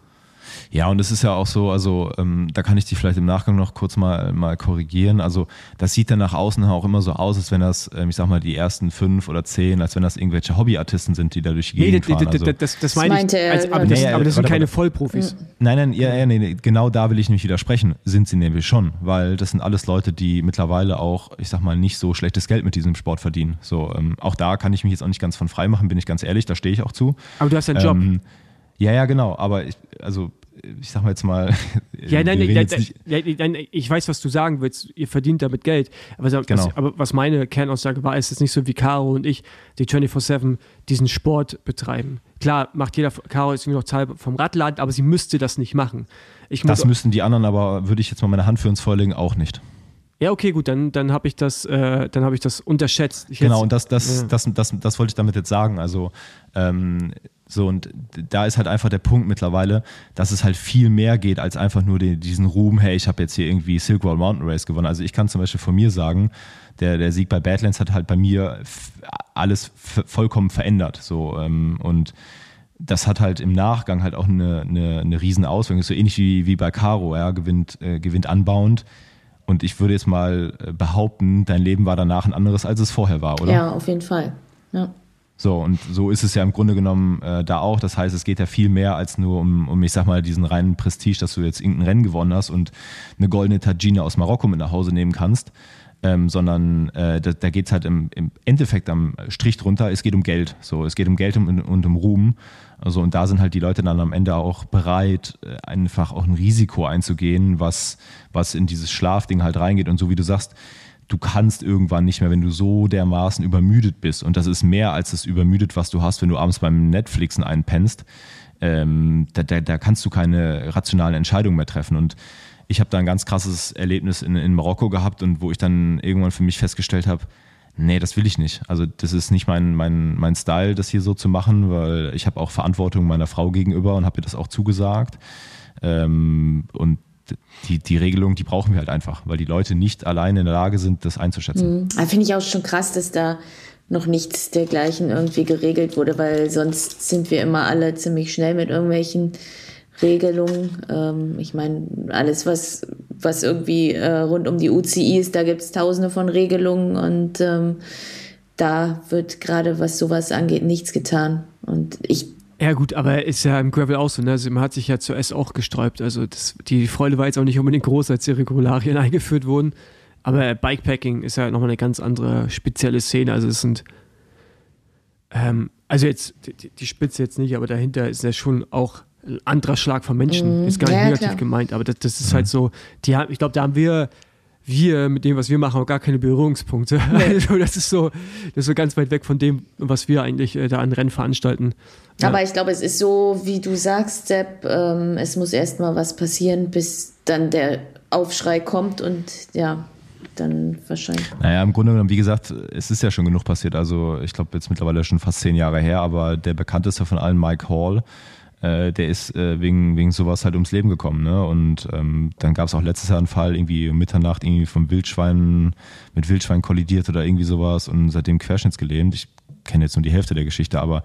Ja, und es ist ja auch so, also ähm, da kann ich dich vielleicht im Nachgang noch kurz mal, mal korrigieren. Also das sieht dann nach außen auch immer so aus, als wenn das, ähm, ich sag mal, die ersten fünf oder zehn, als wenn das irgendwelche Hobbyartisten sind, die da durch die Gegend nee, fahren. Also, das, das, das meine ich, als, aber, das, aber das sind keine Vollprofis. Nein, nein, ja, ja, nee, genau da will ich nicht widersprechen. Sind sie nämlich schon, weil das sind alles Leute, die mittlerweile auch, ich sag mal, nicht so schlechtes Geld mit diesem Sport verdienen. So, ähm, auch da kann ich mich jetzt auch nicht ganz von frei machen, bin ich ganz ehrlich, da stehe ich auch zu. Aber du hast einen Job. Ja, ja, genau. Aber ich, also ich sag mal jetzt mal. Ja, nein, nein, nein, nein, ich weiß, was du sagen willst. Ihr verdient damit Geld. Aber, genau. was, aber was meine Kernaussage war, ist es nicht so wie Caro und ich, die 24-7 diesen Sport betreiben. Klar, macht jeder, Caro ist noch Teil vom Radladen, aber sie müsste das nicht machen. Ich das müssten die anderen, aber würde ich jetzt mal meine Hand für uns vorlegen, auch nicht. Ja, okay, gut, dann, dann habe ich das, äh, dann habe ich das unterschätzt. Ich genau, jetzt, und das, das, ja. das, das, das, das wollte ich damit jetzt sagen. Also ähm, so, und da ist halt einfach der Punkt mittlerweile, dass es halt viel mehr geht als einfach nur den, diesen Ruhm, hey, ich habe jetzt hier irgendwie Silk Road Mountain Race gewonnen. Also ich kann zum Beispiel von mir sagen, der, der Sieg bei Badlands hat halt bei mir alles vollkommen verändert. So, ähm, und das hat halt im Nachgang halt auch eine, eine, eine riesen Auswirkung. So ähnlich wie, wie bei Caro, ja, gewinnt, äh, gewinnt anbauend. Und ich würde jetzt mal äh, behaupten, dein Leben war danach ein anderes, als es vorher war, oder? Ja, auf jeden Fall. Ja. So, und so ist es ja im Grunde genommen äh, da auch. Das heißt, es geht ja viel mehr als nur um, um, ich sag mal, diesen reinen Prestige, dass du jetzt irgendein Rennen gewonnen hast und eine goldene Tagine aus Marokko mit nach Hause nehmen kannst. Ähm, sondern äh, da, da geht es halt im, im, Endeffekt am Strich drunter, es geht um Geld. So, es geht um Geld und, und um Ruhm. Also, und da sind halt die Leute dann am Ende auch bereit, äh, einfach auch ein Risiko einzugehen, was, was in dieses Schlafding halt reingeht. Und so wie du sagst, du kannst irgendwann nicht mehr, wenn du so dermaßen übermüdet bist. Und das ist mehr als das übermüdet, was du hast, wenn du abends beim Netflixen einpennst. Ähm, da, da, da, kannst du keine rationalen Entscheidungen mehr treffen. Und ich habe da ein ganz krasses Erlebnis in, in Marokko gehabt und wo ich dann irgendwann für mich festgestellt habe, nee, das will ich nicht. Also das ist nicht mein, mein, mein Style, das hier so zu machen, weil ich habe auch Verantwortung meiner Frau gegenüber und habe ihr das auch zugesagt. Ähm, und die, die Regelung, die brauchen wir halt einfach, weil die Leute nicht alleine in der Lage sind, das einzuschätzen. Mhm. Finde ich auch schon krass, dass da noch nichts dergleichen irgendwie geregelt wurde, weil sonst sind wir immer alle ziemlich schnell mit irgendwelchen Regelungen. Ähm, ich meine, alles, was, was irgendwie äh, rund um die UCI ist, da gibt es tausende von Regelungen und ähm, da wird gerade, was sowas angeht, nichts getan. Und ich ja, gut, aber ist ja im Gravel auch so, ne? Also man hat sich ja zuerst auch gesträubt. Also das, die Freude war jetzt auch nicht unbedingt groß, als die Regularien eingeführt wurden. Aber Bikepacking ist ja nochmal eine ganz andere spezielle Szene. Also es sind, ähm, Also jetzt, die, die Spitze jetzt nicht, aber dahinter ist ja schon auch ein anderer Schlag von Menschen. Mhm. Ist gar nicht Ja, negativ klar. gemeint, aber das, das ist halt so, die haben, ich glaube, da haben wir, wir mit dem, was wir machen, auch gar keine Berührungspunkte. Also das ist so, das ist so ganz weit weg von dem, was wir eigentlich äh, da an Rennen veranstalten. Ja. Aber ich glaube, es ist so, wie du sagst, Sepp, ähm, es muss erst mal was passieren, bis dann der Aufschrei kommt und ja, dann wahrscheinlich. Naja, im Grunde genommen, wie gesagt, es ist ja schon genug passiert. Also ich glaube jetzt mittlerweile schon fast zehn Jahre her, aber der bekannteste von allen, Mike Hall, äh, der ist äh, wegen, wegen sowas halt ums Leben gekommen. Ne? Und ähm, dann gab es auch letztes Jahr einen Fall, irgendwie um Mitternacht irgendwie vom Wildschwein mit Wildschwein kollidiert oder irgendwie sowas und seitdem querschnittsgelähmt. Ich kenne jetzt nur die Hälfte der Geschichte, aber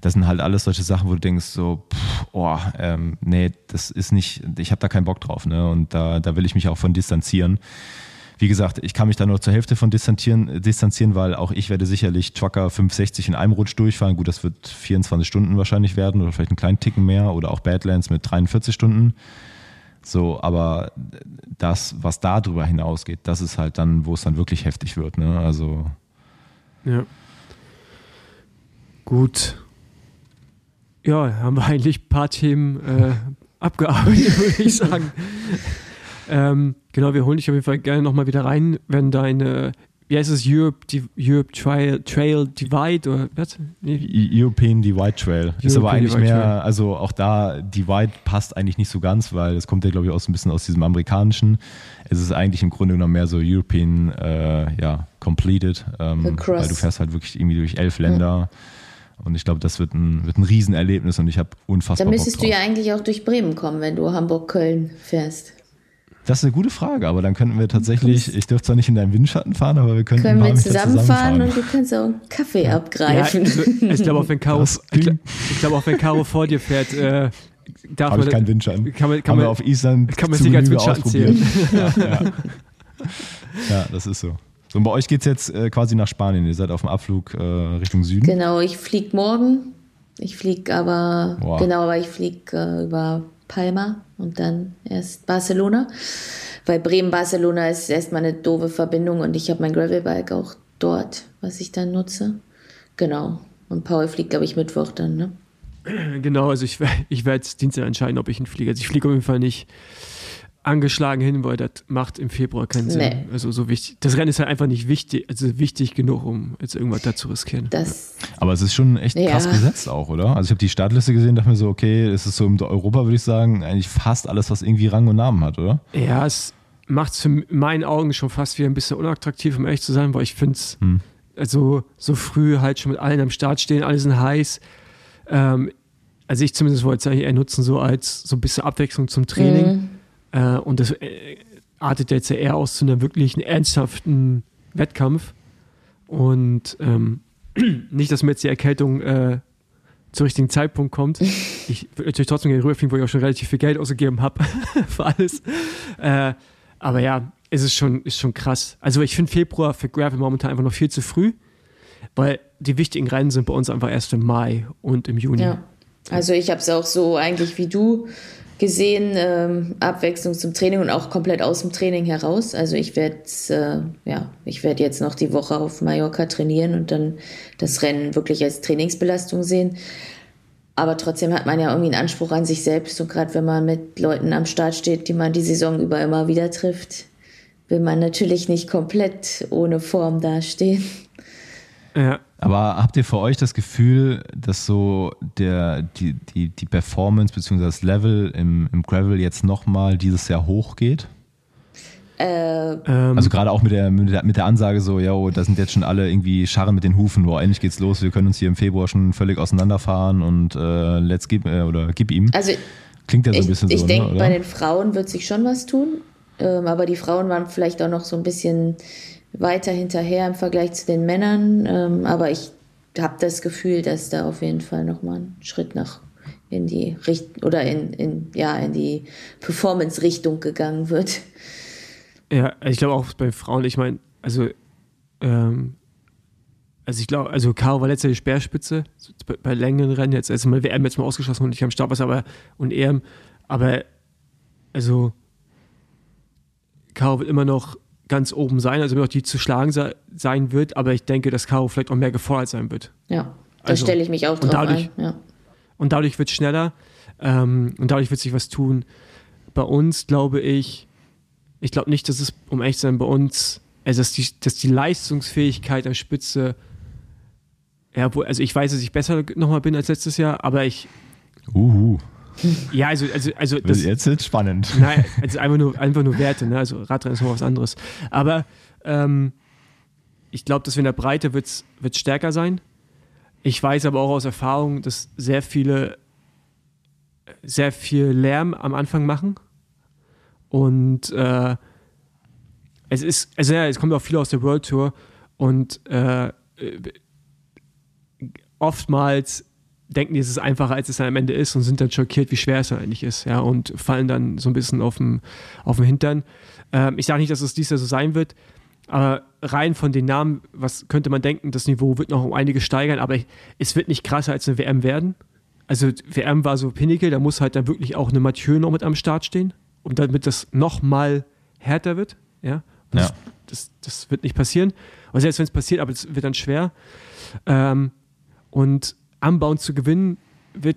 das sind halt alles solche Sachen, wo du denkst so, pff, oh, ähm, nee, das ist nicht, ich habe da keinen Bock drauf, ne? Und da, da will ich mich auch von distanzieren. Wie gesagt, ich kann mich da nur zur Hälfte von distanzieren, distanzieren, weil auch ich werde sicherlich Trucker 560 in einem Rutsch durchfahren. Gut, das wird 24 Stunden wahrscheinlich werden oder vielleicht einen kleinen Ticken mehr oder auch Badlands mit 43 Stunden. So, aber das, was da drüber hinausgeht, das ist halt dann, wo es dann wirklich heftig wird. Ne? Also Ja. Gut. Ja, haben wir eigentlich ein paar Themen äh, abgearbeitet, würde ich sagen. ähm, genau, wir holen dich auf jeden Fall gerne nochmal wieder rein, wenn deine, wie heißt es, Europe, die, Europe Trail, Trail Divide oder was? Nee, E- European Divide Trail ist aber European eigentlich Divide mehr, Trail. also auch da, Divide passt eigentlich nicht so ganz, weil das kommt ja, glaube ich, auch so ein bisschen aus diesem amerikanischen. Es ist eigentlich im Grunde genommen mehr so European, äh, ja, completed, ähm, Across. weil du fährst halt wirklich irgendwie durch elf Länder. Und ich glaube, das wird ein, wird ein Riesenerlebnis und ich habe unfassbar Dann Bock müsstest drauf. du ja eigentlich auch durch Bremen kommen, wenn du Hamburg-Köln fährst. Das ist eine gute Frage, aber dann könnten wir tatsächlich, ich dürfte zwar nicht in deinem Windschatten fahren, aber wir könnten Können wir zusammenfahren zusammenfahren. und du kannst auch einen Kaffee ja, abgreifen. also, ich glaube auch wenn Caro, ich, ich glaube auch wenn Caro vor dir fährt, äh, darf Habe man ich keinen Windschatten. Kann man, kann Haben man, wir auf Island kann man zu sich als Windschatten ausprobiert. Ja, ja. ja, das ist so. So, und bei euch geht es jetzt äh, quasi nach Spanien. Ihr seid auf dem Abflug äh, Richtung Süden. Genau, ich fliege morgen. Ich fliege aber, Boah. genau, aber ich fliege äh, über Palma und dann erst Barcelona. Weil Bremen-Barcelona ist erstmal eine doofe Verbindung und ich habe mein Gravelbike auch dort, was ich dann nutze. Genau. Und Paul fliegt, glaube ich, Mittwoch dann, ne? Genau, also ich, ich werde Dienstag entscheiden, ob ich ihn fliege. Also ich fliege auf jeden Fall nicht angeschlagen hin, weil das macht im Februar keinen Sinn. Nee. Also so wichtig. Das Rennen ist halt einfach nicht wichtig, also wichtig genug, um jetzt irgendwas da zu riskieren. Das, Aber es ist schon echt Ja. krass gesetzt auch, oder? Also ich habe die Startliste gesehen, dachte mir so, okay, es ist so im Europa, würde ich sagen, eigentlich fast alles, was irgendwie Rang und Namen hat, oder? Ja, es macht es in meinen Augen schon fast wieder ein bisschen unattraktiv, um ehrlich zu sein, weil ich finde es Hm. also so früh halt schon mit allen am Start stehen, alle sind heiß. Ähm, also ich zumindest wollte es eigentlich eher nutzen, so als so ein bisschen Abwechslung zum Training. Mhm. Äh, und das äh, artet jetzt ja eher aus zu einem wirklichen ernsthaften Wettkampf. Und ähm, nicht, dass mir jetzt die Erkältung äh, zum richtigen Zeitpunkt kommt. Ich würde natürlich trotzdem gerne rüberfliegen, wo ich auch schon relativ viel Geld ausgegeben habe für alles. Äh, aber ja, es ist schon, ist schon krass. Also ich finde Februar für Gravel momentan einfach noch viel zu früh, weil die wichtigen Rennen sind bei uns einfach erst im Mai und im Juni. ja. Also ich habe es auch so eigentlich wie du gesehen, ähm, Abwechslung zum Training und auch komplett aus dem Training heraus. Also ich werde äh, ja, ich werde jetzt noch die Woche auf Mallorca trainieren und dann das Rennen wirklich als Trainingsbelastung sehen. Aber trotzdem hat man ja irgendwie einen Anspruch an sich selbst und gerade wenn man mit Leuten am Start steht, die man die Saison über immer wieder trifft, will man natürlich nicht komplett ohne Form dastehen. Ja, Aber habt ihr für euch das Gefühl, dass so der, die, die, die Performance bzw. das Level im, im Gravel jetzt nochmal dieses Jahr hochgeht? Äh, ähm, Also gerade auch mit der, mit der, mit der Ansage so, ja, da sind jetzt schon alle irgendwie Scharren mit den Hufen, boah, endlich geht's los, wir können uns hier im Februar schon völlig auseinanderfahren und äh, let's give, äh, oder gib ihm. also Klingt ja so ein ich, bisschen ich so, denke, ne, bei den Frauen wird sich schon was tun. Ähm, aber die Frauen waren vielleicht auch noch so ein bisschen weiter hinterher im Vergleich zu den Männern. Ähm, aber ich habe das Gefühl, dass da auf jeden Fall nochmal ein Schritt nach in die Richtung oder in, in, ja, in die Performance-Richtung gegangen wird. Ja, ich glaube auch bei Frauen, ich meine, also, ähm, also ich glaube, also Caro war letztes Jahr die Speerspitze, bei, bei längeren Rennen, jetzt also mal WM jetzt mal ausgeschlossen und nicht am Start was, aber und EM, aber also Caro wird immer noch ganz oben sein, also noch die zu schlagen se sein wird, aber ich denke, dass Caro vielleicht auch mehr gefordert sein wird. Ja. Da also, stelle ich mich auch drauf dadurch, ein. Ja. Und dadurch wird es schneller ähm, und dadurch wird sich was tun. Bei uns glaube ich, ich glaube nicht, dass es, um echt zu sein, bei uns, also dass die, dass die Leistungsfähigkeit an Spitze, ja, wo, also ich weiß, dass ich besser nochmal bin als letztes Jahr, aber ich. Uhu. Ja, also, also, also das, jetzt wird spannend. Nein, also einfach nur, einfach nur Werte, ne? Also Radrennen ist noch was anderes. Aber ähm, ich glaube, dass wir in der Breite wird es stärker sein. Ich weiß aber auch aus Erfahrung, dass sehr viele sehr viel Lärm am Anfang machen. Und äh, es ist, also ja, es kommt auch viel aus der World Tour und äh, oftmals denken die, es ist einfacher, als es dann am Ende ist und sind dann schockiert, wie schwer es dann eigentlich ist, ja, und fallen dann so ein bisschen auf dem, auf dem Hintern. Ähm, ich sage nicht, dass es dies Jahr so sein wird, aber rein von den Namen, was könnte man denken, das Niveau wird noch um einige steigern, aber es wird nicht krasser als eine WM werden. Also WM war so Pinnacle, da muss halt dann wirklich auch eine Mathieu noch mit am Start stehen, und damit das noch mal härter wird, ja. Das, ja. das, das, wird nicht passieren. Und selbst wenn es passiert, aber es wird dann schwer. Ähm, und Bauen zu gewinnen, wird,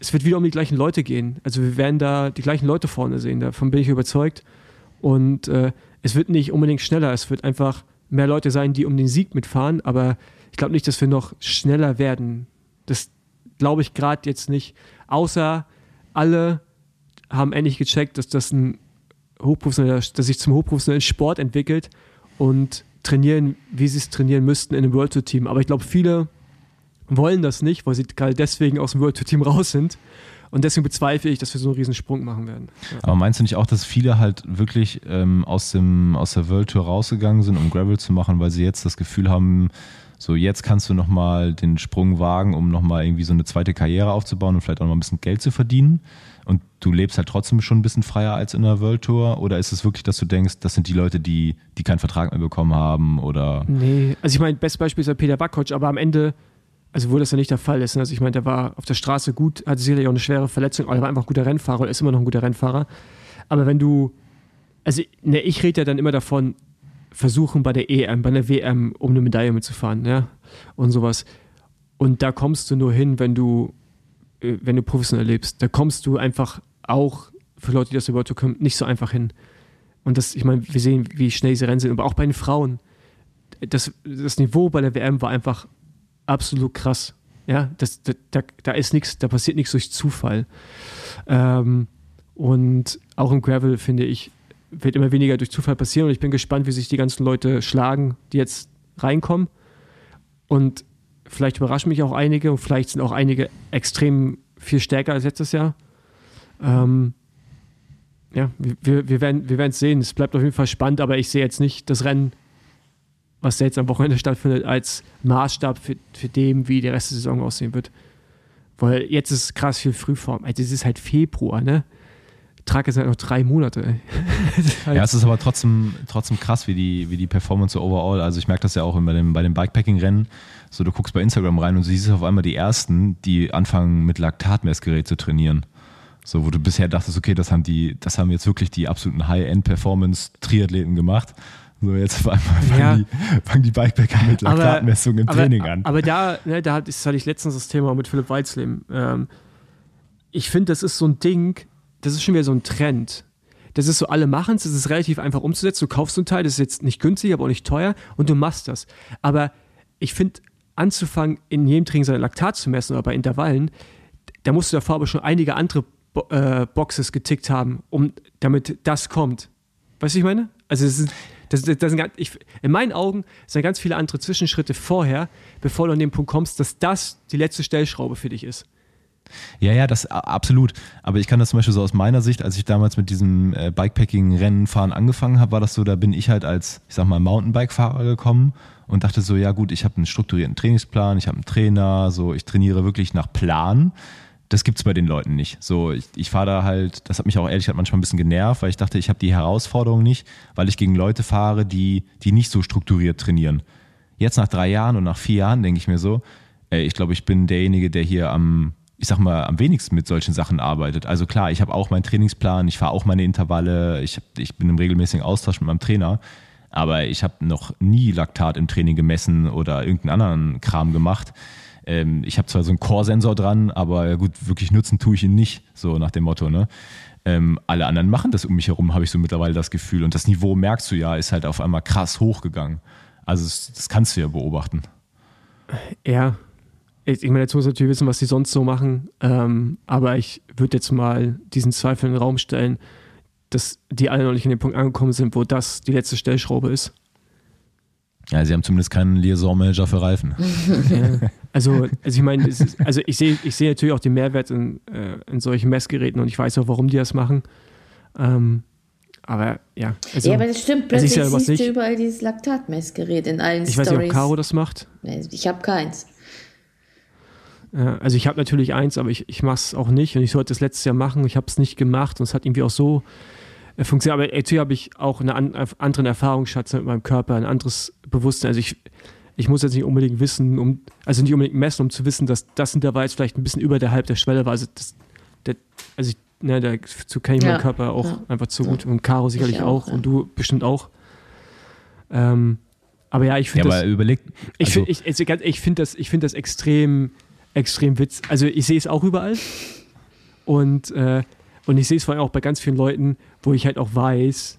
es wird wieder um die gleichen Leute gehen. Also wir werden da die gleichen Leute vorne sehen, davon bin ich überzeugt. Und äh, es wird nicht unbedingt schneller, es wird einfach mehr Leute sein, die um den Sieg mitfahren, aber ich glaube nicht, dass wir noch schneller werden. Das glaube ich gerade jetzt nicht. Außer alle haben endlich gecheckt, dass das ein hochprofessioneller, dass sich zum hochprofessionellen Sport entwickelt und trainieren, wie sie es trainieren müssten in einem World Tour Team. Aber ich glaube, viele wollen das nicht, weil sie gerade deswegen aus dem World Tour Team raus sind. Und deswegen bezweifle ich, dass wir so einen riesen Sprung machen werden. Ja. Aber meinst du nicht auch, dass viele halt wirklich ähm, aus, dem, aus der World Tour rausgegangen sind, um Gravel zu machen, weil sie jetzt das Gefühl haben, so jetzt kannst du nochmal den Sprung wagen, um nochmal irgendwie so eine zweite Karriere aufzubauen und vielleicht auch noch ein bisschen Geld zu verdienen? Und du lebst halt trotzdem schon ein bisschen freier als in der World Tour? Oder ist es wirklich, dass du denkst, das sind die Leute, die, die keinen Vertrag mehr bekommen haben? Oder? Nee, also ich meine, bestes Beispiel ist ja Peter Backhosch, aber am Ende also wo das ja nicht der Fall ist. Ne? Also ich meine, der war auf der Straße gut, hatte sicherlich auch eine schwere Verletzung, aber er war einfach ein guter Rennfahrer, ist immer noch ein guter Rennfahrer. Aber wenn du, also ne, ich rede ja dann immer davon, versuchen bei der EM, bei der WM, um eine Medaille mitzufahren, ja, und sowas. Und da kommst du nur hin, wenn du, äh, wenn du professionell lebst. Da kommst du einfach auch für Leute, die das über kommen, nicht so einfach hin. Und das, ich meine, wir sehen, wie schnell diese Rennen sind, aber auch bei den Frauen. Das, das Niveau bei der WM war einfach absolut krass. Ja, das, da, da, da ist nichts, da passiert nichts durch Zufall. Ähm, und auch im Gravel, finde ich, wird immer weniger durch Zufall passieren. Und ich bin gespannt, wie sich die ganzen Leute schlagen, die jetzt reinkommen. Und vielleicht überraschen mich auch einige und vielleicht sind auch einige extrem viel stärker als letztes Jahr. Ähm, ja, wir, wir werden wir es sehen. Es bleibt auf jeden Fall spannend, aber ich sehe jetzt nicht das Rennen was jetzt am Wochenende stattfindet, als Maßstab für, für dem, wie der Rest der Saison aussehen wird. Weil jetzt ist krass viel Frühform. Also es ist halt Februar, ne? Trage jetzt halt noch drei Monate. ja, es ist aber trotzdem, trotzdem krass, wie die, wie die Performance overall. Also ich merke das ja auch bei dem, bei dem Bikepacking-Rennen. So, du guckst bei Instagram rein und siehst auf einmal die ersten, die anfangen mit Laktatmessgerät zu trainieren. So, wo du bisher dachtest, okay, das haben die, das haben jetzt wirklich die absoluten High-End-Performance-Triathleten gemacht. So, jetzt auf einmal fangen, ja. die, fangen die Bikepacker mit Laktatmessung im aber, Training an. Aber da, ne, da hatte ich letztens das Thema mit Philipp Weizleben. Ähm, ich finde, das ist so ein Ding, das ist schon wieder so ein Trend. Das ist so, alle machen es, das ist relativ einfach umzusetzen. Du kaufst so ein Teil, das ist jetzt nicht günstig, aber auch nicht teuer und du machst das. Aber ich finde, anzufangen, in jedem Training seine Laktat zu messen oder bei Intervallen, da musst du davor aber schon einige andere Bo äh, Boxes getickt haben, um damit das kommt. Weißt du, ich meine? Also, es ist das, das, das sind, ich, in meinen Augen sind ganz viele andere Zwischenschritte vorher, bevor du an den Punkt kommst, dass das die letzte Stellschraube für dich ist. Ja, ja, das absolut. Aber ich kann das zum Beispiel so aus meiner Sicht, als ich damals mit diesem äh, Bikepacking-Rennenfahren angefangen habe, war das so, da bin ich halt als, ich sag mal, Mountainbike-Fahrer gekommen und dachte so, ja gut, ich habe einen strukturierten Trainingsplan, ich habe einen Trainer, so ich trainiere wirklich nach Plan das gibt es bei den Leuten nicht. So, ich, ich fahre da halt, das hat mich auch ehrlich gesagt manchmal ein bisschen genervt, weil ich dachte, ich habe die Herausforderung nicht, weil ich gegen Leute fahre, die, die nicht so strukturiert trainieren. Jetzt nach drei Jahren und nach vier Jahren denke ich mir so, ey, ich glaube, ich bin derjenige, der hier am, ich sag mal, am wenigsten mit solchen Sachen arbeitet. Also klar, ich habe auch meinen Trainingsplan, ich fahre auch meine Intervalle, ich, hab, ich bin im regelmäßigen Austausch mit meinem Trainer, aber ich habe noch nie Laktat im Training gemessen oder irgendeinen anderen Kram gemacht. Ähm, ich habe zwar so einen Core-Sensor dran, aber gut, wirklich nutzen tue ich ihn nicht, so nach dem Motto, ne? Ähm, alle anderen machen das um mich herum, habe ich so mittlerweile das Gefühl. Und das Niveau, merkst du ja, ist halt auf einmal krass hochgegangen. Also das, das kannst du ja beobachten. Ja, ich, meine, jetzt muss ich natürlich wissen, was die sonst so machen, ähm, aber ich würde jetzt mal diesen Zweifel in den Raum stellen, dass die alle noch nicht in den Punkt angekommen sind, wo das die letzte Stellschraube ist. Ja, sie haben zumindest keinen Liaison-Manager für Reifen. Also, also ich meine, also ich sehe ich seh natürlich auch den Mehrwert in, äh, in solchen Messgeräten und ich weiß auch, warum die das machen. Ähm, aber ja. Also, ja, aber das stimmt. Plötzlich ja siehst nicht. du überall dieses Laktatmessgerät in allen ich Stories. Ich weiß nicht, ob Caro das macht. Ich habe keins. Also ich habe natürlich eins, aber ich, ich mache es auch nicht und ich sollte es letztes Jahr machen. Ich habe es nicht gemacht und es hat irgendwie auch so äh, funktioniert. Aber natürlich habe ich auch einen an, anderen Erfahrungsschatz mit meinem Körper, ein anderes Bewusstsein. Also ich, ich muss jetzt nicht unbedingt wissen, um, also nicht unbedingt messen, um zu wissen, dass das Intervall jetzt vielleicht ein bisschen über der Halb der Schwelle war. Also, das, der, also ich, ne, dazu kenne ich ja, meinen Körper auch ja. einfach zu gut. Und Caro sicherlich auch, auch ja. und du bestimmt auch. Ähm, aber ja, ich finde ja, das. Überleg, also ich finde ich, ich find das, find das extrem extrem witz. Also ich sehe es auch überall. Und, äh, und ich sehe es vor allem auch bei ganz vielen Leuten, wo ich halt auch weiß,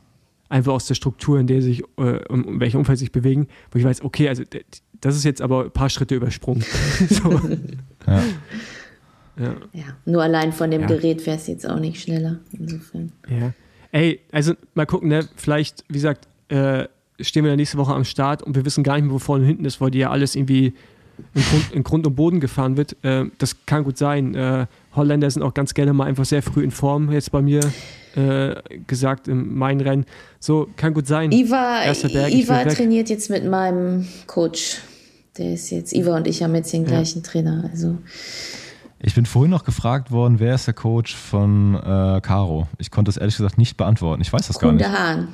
einfach aus der Struktur, in der sich, äh, um, um welchem Umfeld sich bewegen, wo ich weiß, okay, also das ist jetzt aber ein paar Schritte übersprungen. so. ja. Ja. ja. Nur allein von dem ja. Gerät wäre es jetzt auch nicht schneller. Insofern. Ja. Ey, also mal gucken, ne? Vielleicht, wie gesagt, äh, stehen wir ja nächste Woche am Start und wir wissen gar nicht mehr, wo vorne und hinten ist, weil die ja alles irgendwie in Grund, in Grund und Boden gefahren wird. Äh, das kann gut sein. Äh, Holländer sind auch ganz gerne mal einfach sehr früh in Form, jetzt bei mir äh, gesagt im mein Rennen. So, kann gut sein. Iva, Berg, Iva trainiert jetzt mit meinem Coach. Der ist jetzt, Iva und ich haben jetzt den gleichen ja. Trainer. Also. Ich bin vorhin noch gefragt worden, wer ist der Coach von äh, Caro? Ich konnte das ehrlich gesagt nicht beantworten. Ich weiß das Kunde gar nicht. Hahn.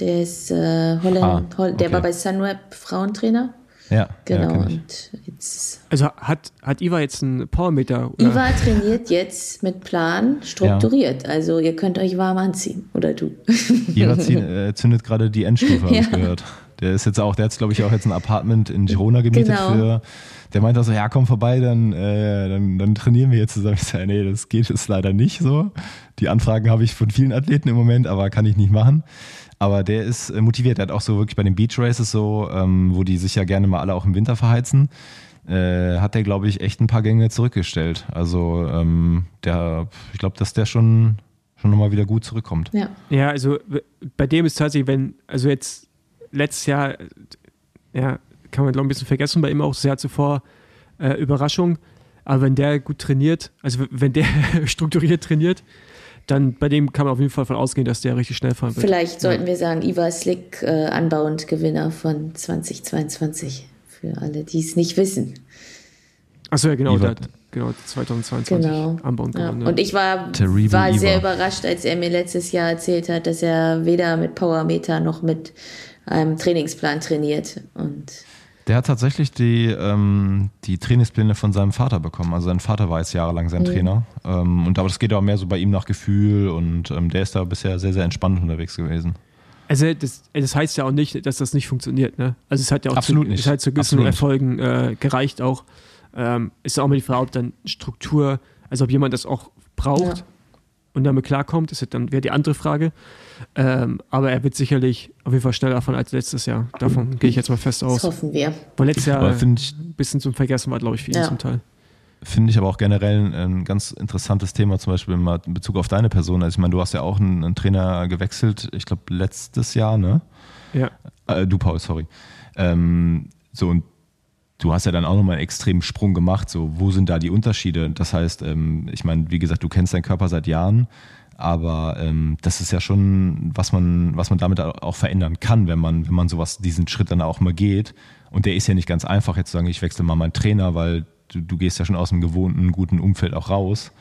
Der ist äh, Holländer, ah, okay. der war bei Sunweb Frauentrainer. Ja, genau. Ja, und jetzt also hat, hat Iva jetzt einen Powermeter? Oder? Iva trainiert jetzt mit Plan strukturiert. Ja. Also ihr könnt euch warm anziehen. Oder du. Iva äh, zündet gerade die Endstufe, habe ja. ich gehört. Der ist jetzt auch, der hat glaube ich auch jetzt ein Apartment in Girona gemietet genau. für. Der meint auch so, ja, komm vorbei, dann, äh, dann, dann trainieren wir jetzt zusammen. Ich sage, nee, das geht jetzt leider nicht so. Die Anfragen habe ich von vielen Athleten im Moment, aber kann ich nicht machen. Aber der ist äh, motiviert. Er hat auch so wirklich bei den Beach Races so, ähm, wo die sich ja gerne mal alle auch im Winter verheizen, äh, hat der, glaube ich, echt ein paar Gänge zurückgestellt. Also ähm, der, ich glaube, dass der schon, schon nochmal wieder gut zurückkommt. Ja. ja, also bei dem ist tatsächlich, wenn, also jetzt letztes Jahr, ja, kann man glaube ich ein bisschen vergessen, bei ihm auch das Jahr zuvor äh, Überraschung. Aber wenn der gut trainiert, also wenn der strukturiert trainiert, dann bei dem kann man auf jeden Fall von ausgehen, dass der richtig schnell fahren wird. Vielleicht sollten ja. wir sagen, Iva Slick, äh, anbauend Gewinner von 2022. Für alle, die es nicht wissen. Achso, ja, genau, der, genau 2022 genau. anbauend ja. gewonnen. Und ich war, war sehr überrascht, als er mir letztes Jahr erzählt hat, dass er weder mit Powermeter noch mit einem Trainingsplan trainiert. Und der hat tatsächlich die, ähm, die Trainingspläne von seinem Vater bekommen. Also sein Vater war jetzt jahrelang sein mhm. Trainer. Ähm, und aber das geht auch mehr so bei ihm nach Gefühl und ähm, der ist da bisher sehr, sehr entspannt unterwegs gewesen. Also das, das heißt ja auch nicht, dass das nicht funktioniert. Ne? Also es hat ja auch Absolut zu, nicht. Es hat zu gewissen Absolut. Erfolgen äh, gereicht auch. Ähm, ist auch mal die Frage, ob dann Struktur, also ob jemand das auch braucht ja. Und damit klarkommt, ist dann wäre die andere Frage. Ähm, aber er wird sicherlich auf jeden Fall schneller fahren als letztes Jahr. Davon gehe ich jetzt mal fest aus. Das hoffen wir. Weil letztes Jahr ein bisschen zum Vergessen war, glaube ich, für ihn ja. zum Teil. Finde ich aber auch generell ein ganz interessantes Thema, zum Beispiel in Bezug auf deine Person. Also ich meine, du hast ja auch einen, einen Trainer gewechselt, ich glaube letztes Jahr, ne? Ja. Äh, du, Paul, sorry. Ähm, so, und du hast ja dann auch nochmal einen extremen Sprung gemacht. So, wo sind da die Unterschiede? Das heißt, ähm, ich meine, wie gesagt, du kennst deinen Körper seit Jahren. Aber ähm, das ist ja schon, was man, was man damit auch verändern kann, wenn man, wenn man sowas, diesen Schritt dann auch mal geht. Und der ist ja nicht ganz einfach, jetzt zu sagen, ich wechsle mal meinen Trainer, weil du, du gehst ja schon aus dem gewohnten, guten Umfeld auch raus.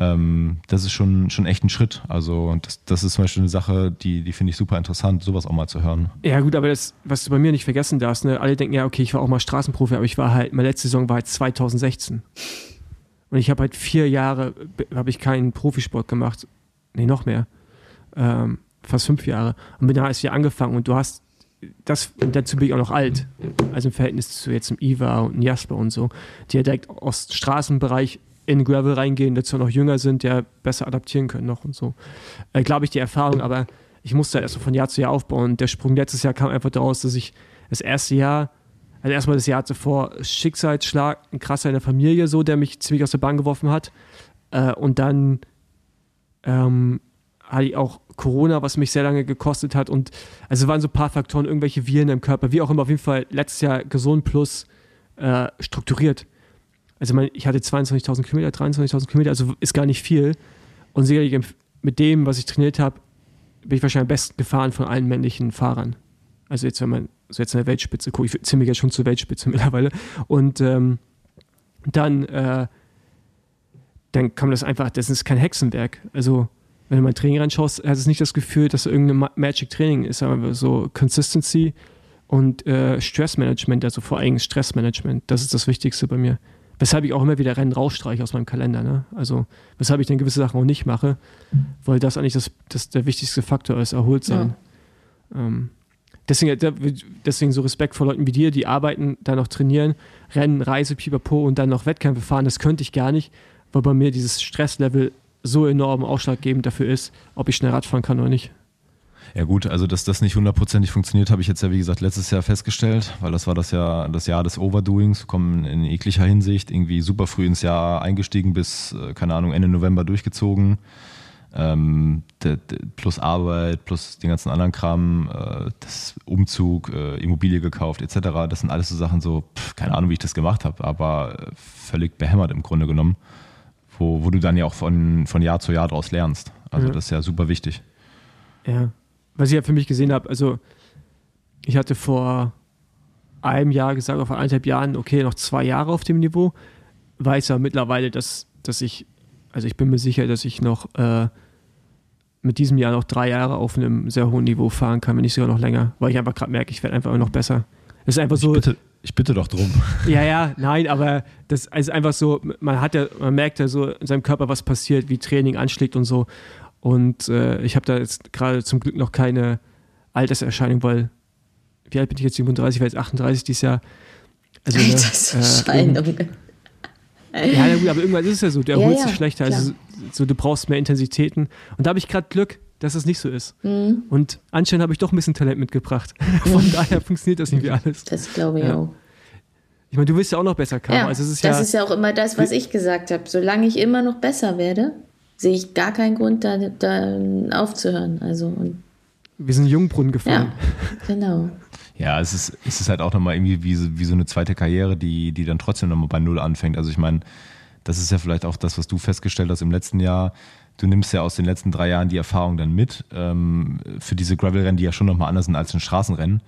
Ähm, das ist schon, schon echt ein Schritt. Also das, das ist zum Beispiel eine Sache, die, die finde ich super interessant, sowas auch mal zu hören. Ja gut, aber das, was du bei mir nicht vergessen darfst, ne? alle denken ja, okay, ich war auch mal Straßenprofi, aber ich war halt, meine letzte Saison war halt 2016. Und ich habe halt vier Jahre, habe ich keinen Profisport gemacht. Nee, noch mehr. Ähm, fast fünf Jahre. Und bin da erst wieder angefangen und du hast das, dazu bin ich auch noch alt. also im Verhältnis zu jetzt einem Iva und Jasper und so, die ja direkt aus Straßenbereich in Gravel reingehen, dazu noch jünger sind, ja besser adaptieren können noch und so. Äh, Glaube ich, die Erfahrung, aber ich musste halt erst von Jahr zu Jahr aufbauen. Der Sprung letztes Jahr kam einfach daraus, dass ich das erste Jahr, also erstmal das Jahr zuvor, Schicksalsschlag, ein krasser in der Familie, so, der mich ziemlich aus der Bahn geworfen hat. Äh, und dann ähm, hatte ich auch Corona, was mich sehr lange gekostet hat. Und also waren so ein paar Faktoren, irgendwelche Viren im Körper, wie auch immer, auf jeden Fall letztes Jahr gesund plus äh, strukturiert. Also mein, ich hatte 22.000 Kilometer, 23.000 Kilometer, also ist gar nicht viel. Und sicherlich mit dem, was ich trainiert habe, bin ich wahrscheinlich am besten gefahren von allen männlichen Fahrern. Also jetzt, wenn man so jetzt in der Weltspitze guckt, ich zähle mich jetzt schon zur Weltspitze mittlerweile. Und ähm, dann, äh, dann kam das einfach, das ist kein Hexenwerk. Also wenn du mal Training reinschaust, hast du nicht das Gefühl, dass irgendein Magic Training ist, aber so Consistency und äh, Stressmanagement, also vor allem Stressmanagement, das ist das Wichtigste bei mir. Weshalb ich auch immer wieder Rennen rausstreiche aus meinem Kalender. Ne? Also, weshalb ich dann gewisse Sachen auch nicht mache, weil das eigentlich das, das der wichtigste Faktor ist, erholt sein. Ja. Ähm, deswegen, deswegen so Respekt vor Leuten wie dir, die arbeiten, dann noch trainieren, Rennen, Reise, Pipapo und dann noch Wettkämpfe fahren. Das könnte ich gar nicht, weil bei mir dieses Stresslevel so enorm ausschlaggebend dafür ist, ob ich schnell Radfahren kann oder nicht. Ja gut, also dass das nicht hundertprozentig funktioniert, habe ich jetzt ja wie gesagt letztes Jahr festgestellt, weil das war das Jahr, das Jahr des Overdoings, kommen in jeglicher Hinsicht, irgendwie super früh ins Jahr eingestiegen bis, äh, keine Ahnung, Ende November durchgezogen. Ähm, plus Arbeit, plus den ganzen anderen Kram, äh, das Umzug, äh, Immobilie gekauft etc. Das sind alles so Sachen so, pff, keine Ahnung, wie ich das gemacht habe, aber äh, völlig behämmert im Grunde genommen, wo, wo du dann ja auch von, von Jahr zu Jahr daraus lernst. Also ja. das ist ja super wichtig. Ja, was ich ja für mich gesehen habe, also ich hatte vor einem Jahr gesagt, vor eineinhalb Jahren, okay, noch zwei Jahre auf dem Niveau. Weiß ja mittlerweile, dass, dass ich, also ich bin mir sicher, dass ich noch äh, mit diesem Jahr noch drei Jahre auf einem sehr hohen Niveau fahren kann, wenn nicht sogar noch länger, weil ich einfach gerade merke, ich werde einfach noch besser. Das ist einfach so. Ich bitte, ich bitte doch drum. Ja, ja, nein, aber das ist einfach so, man hat ja, man merkt ja so in seinem Körper, was passiert, wie Training anschlägt und so. Und äh, ich habe da jetzt gerade zum Glück noch keine Alterserscheinung, weil, wie alt bin ich jetzt? 37, ich war jetzt 38 dieses Jahr. Also, Alterserscheinung. Äh, ja, gut, aber irgendwann ist es ja so, du erholst ja, dich schlechter. Also, so, du brauchst mehr Intensitäten. Und da habe ich gerade Glück, dass es nicht so ist. Mhm. Und anscheinend habe ich doch ein bisschen Talent mitgebracht. Von mhm. daher funktioniert das nicht wie alles. Das glaube ich ja. auch. Ich meine, du willst ja auch noch besser, Karl. Ja, also das ja, ist ja auch immer das, was ich gesagt habe. Solange ich immer noch besser werde, sehe ich gar keinen Grund, da, da aufzuhören. Also, und wir sind Jungbrunnen gefahren. Ja, genau. Ja, es ist, es ist halt auch nochmal irgendwie wie, wie so eine zweite Karriere, die, die dann trotzdem nochmal bei Null anfängt. Also ich meine, das ist ja vielleicht auch das, was du festgestellt hast im letzten Jahr. Du nimmst ja aus den letzten drei Jahren die Erfahrung dann mit ähm, für diese Gravel-Rennen, die ja schon nochmal anders sind als ein Straßenrennen.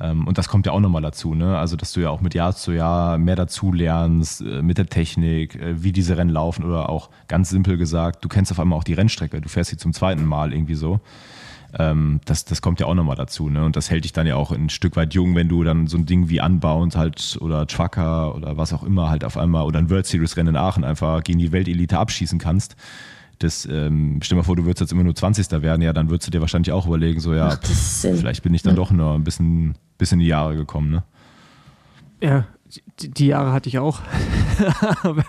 Ähm, und das kommt ja auch nochmal dazu, ne? Also, dass du ja auch mit Jahr zu Jahr mehr dazu lernst, äh, mit der Technik, äh, wie diese Rennen laufen oder auch ganz simpel gesagt, du kennst auf einmal auch die Rennstrecke, du fährst sie zum zweiten Mal irgendwie so. Ähm, das, das kommt ja auch nochmal dazu, ne? Und das hält dich dann ja auch ein Stück weit jung, wenn du dann so ein Ding wie Unbound halt oder Trucker oder was auch immer halt auf einmal oder ein World Series Rennen in Aachen einfach gegen die Weltelite abschießen kannst das, ähm, stell mal vor, du würdest jetzt immer nur 20. werden, ja, dann würdest du dir wahrscheinlich auch überlegen, so ja, pff, vielleicht bin ich dann ja. doch nur ein bisschen, bisschen in die Jahre gekommen, ne? Ja, die, die Jahre hatte ich auch. aber,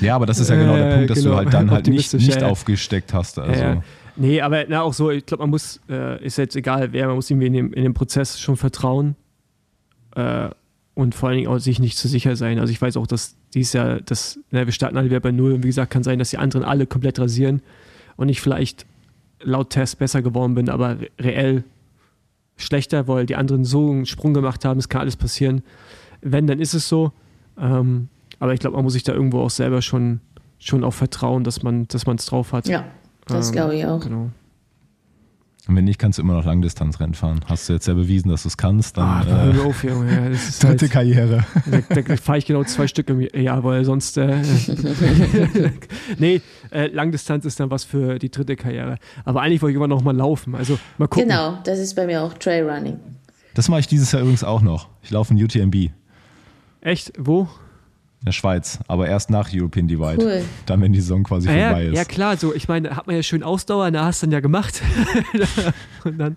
ja, aber das ist ja genau der Punkt, dass genau, du halt dann halt nicht, nicht ja, aufgesteckt hast. Also. Ja, nee, aber na, auch so, ich glaube, man muss, äh, ist jetzt egal wer, man muss irgendwie in dem, in dem Prozess schon vertrauen. Äh, und vor allen Dingen auch sich nicht zu sicher sein. Also ich weiß auch, dass dies Jahr, dass, na, wir starten alle wieder bei Null und wie gesagt, kann sein, dass die anderen alle komplett rasieren und ich vielleicht laut Test besser geworden bin, aber reell schlechter, weil die anderen so einen Sprung gemacht haben, es kann alles passieren. Wenn, dann ist es so. Ähm, aber ich glaube, man muss sich da irgendwo auch selber schon, schon auch vertrauen, dass man dass es drauf hat. Ja, das ähm, glaube ich auch. Genau. Und wenn nicht, kannst du immer noch Langdistanzrennen fahren. Hast du jetzt ja bewiesen, dass du es kannst. Dann, ah, äh, auf, Junge. Ja, dritte halt, Karriere. Da, da fahre ich genau zwei Stück im Jahr, weil sonst. Äh, nee, äh, Langdistanz ist dann was für die dritte Karriere. Aber eigentlich wollte ich immer noch mal laufen. Also mal gucken. Genau, das ist bei mir auch Trailrunning. Das mache ich dieses Jahr übrigens auch noch. Ich laufe in UTMB. Echt? Wo? In der Schweiz, aber erst nach European Divide. Cool. Dann, wenn die Saison quasi ah, vorbei ja, ist. Ja, klar, so, ich meine, hat man ja schön Ausdauer, da hast du dann ja gemacht. und dann,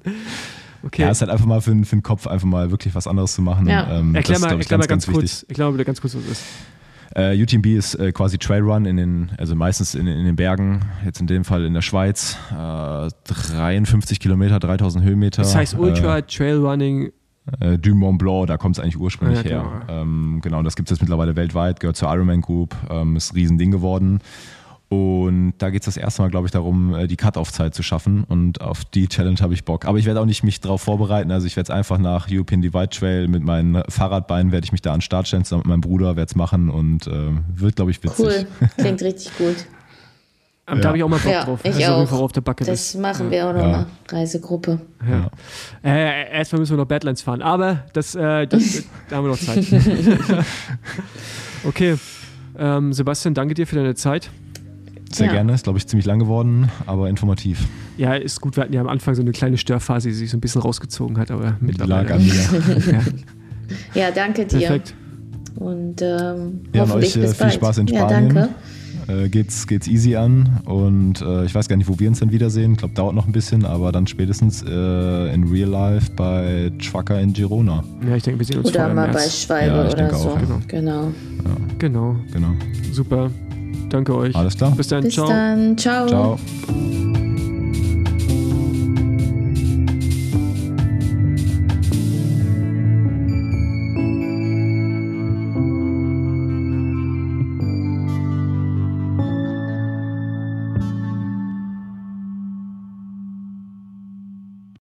Okay. Ja, ist halt einfach mal für, für den Kopf einfach mal wirklich was anderes zu machen. Ja. Ähm, erklär das ist, mal, glaub ich, erklär mal ganz, kurz. wichtig. Erklär mal bitte ganz kurz, was das ist. Äh, UTMB ist äh, quasi Trailrun in den, also meistens in, in den Bergen, jetzt in dem Fall in der Schweiz. Äh, 53 Kilometer, 3000 Höhenmeter. Das heißt Ultra Trail Running. Äh, du Mont Blanc, da kommt es eigentlich ursprünglich Ja, her. genau. Ähm, genau, das gibt es jetzt mittlerweile weltweit, gehört zur Ironman Group, ähm, ist ein Riesending geworden. Und da geht es das erste Mal, glaube ich, darum, äh, die Cut-Off-Zeit zu schaffen. Und auf die Challenge habe ich Bock. Aber ich werde auch nicht mich darauf vorbereiten. Also ich werde es einfach nach European Divide Trail mit meinen Fahrradbeinen werde ich mich da an den Start stellen, zusammen mit meinem Bruder, werde es machen und äh, wird, glaube ich, witzig. Cool, klingt richtig gut. Da habe ich auch mal Bock Ja, drauf. ich ist jeden auch. Auf der Backe. Das machen wir auch Ja. nochmal. Reisegruppe. Ja. Äh, erstmal müssen wir noch Badlands fahren, aber das, äh, das, da haben wir noch Zeit. okay. Ähm, Sebastian, danke dir für deine Zeit. Sehr Ja. gerne, ist, glaube ich, ziemlich lang geworden, aber informativ. Ja, ist gut. Wir hatten ja am Anfang so eine kleine Störphase, die sich so ein bisschen rausgezogen hat, aber Lag mittlerweile. an mir. Ja, Ja, danke dir. perfekt. Und ähm, Ja, hoffentlich euch, äh, bis viel bald. Spaß in Ja, Spanien. danke. Äh, geht's, geht's easy an und äh, ich weiß gar nicht, wo wir uns dann wiedersehen. Ich glaube, dauert noch ein bisschen, aber dann spätestens äh, in Real Life bei Trucker in Girona. Ja, ich denke, wir sehen uns Oder mal bei März. Schwalbe Ja, ich oder denke so. auch, ja. Genau. Genau. Genau. Super. Danke euch. Alles klar. Bis dann. Bis Ciao. dann. Ciao. Ciao.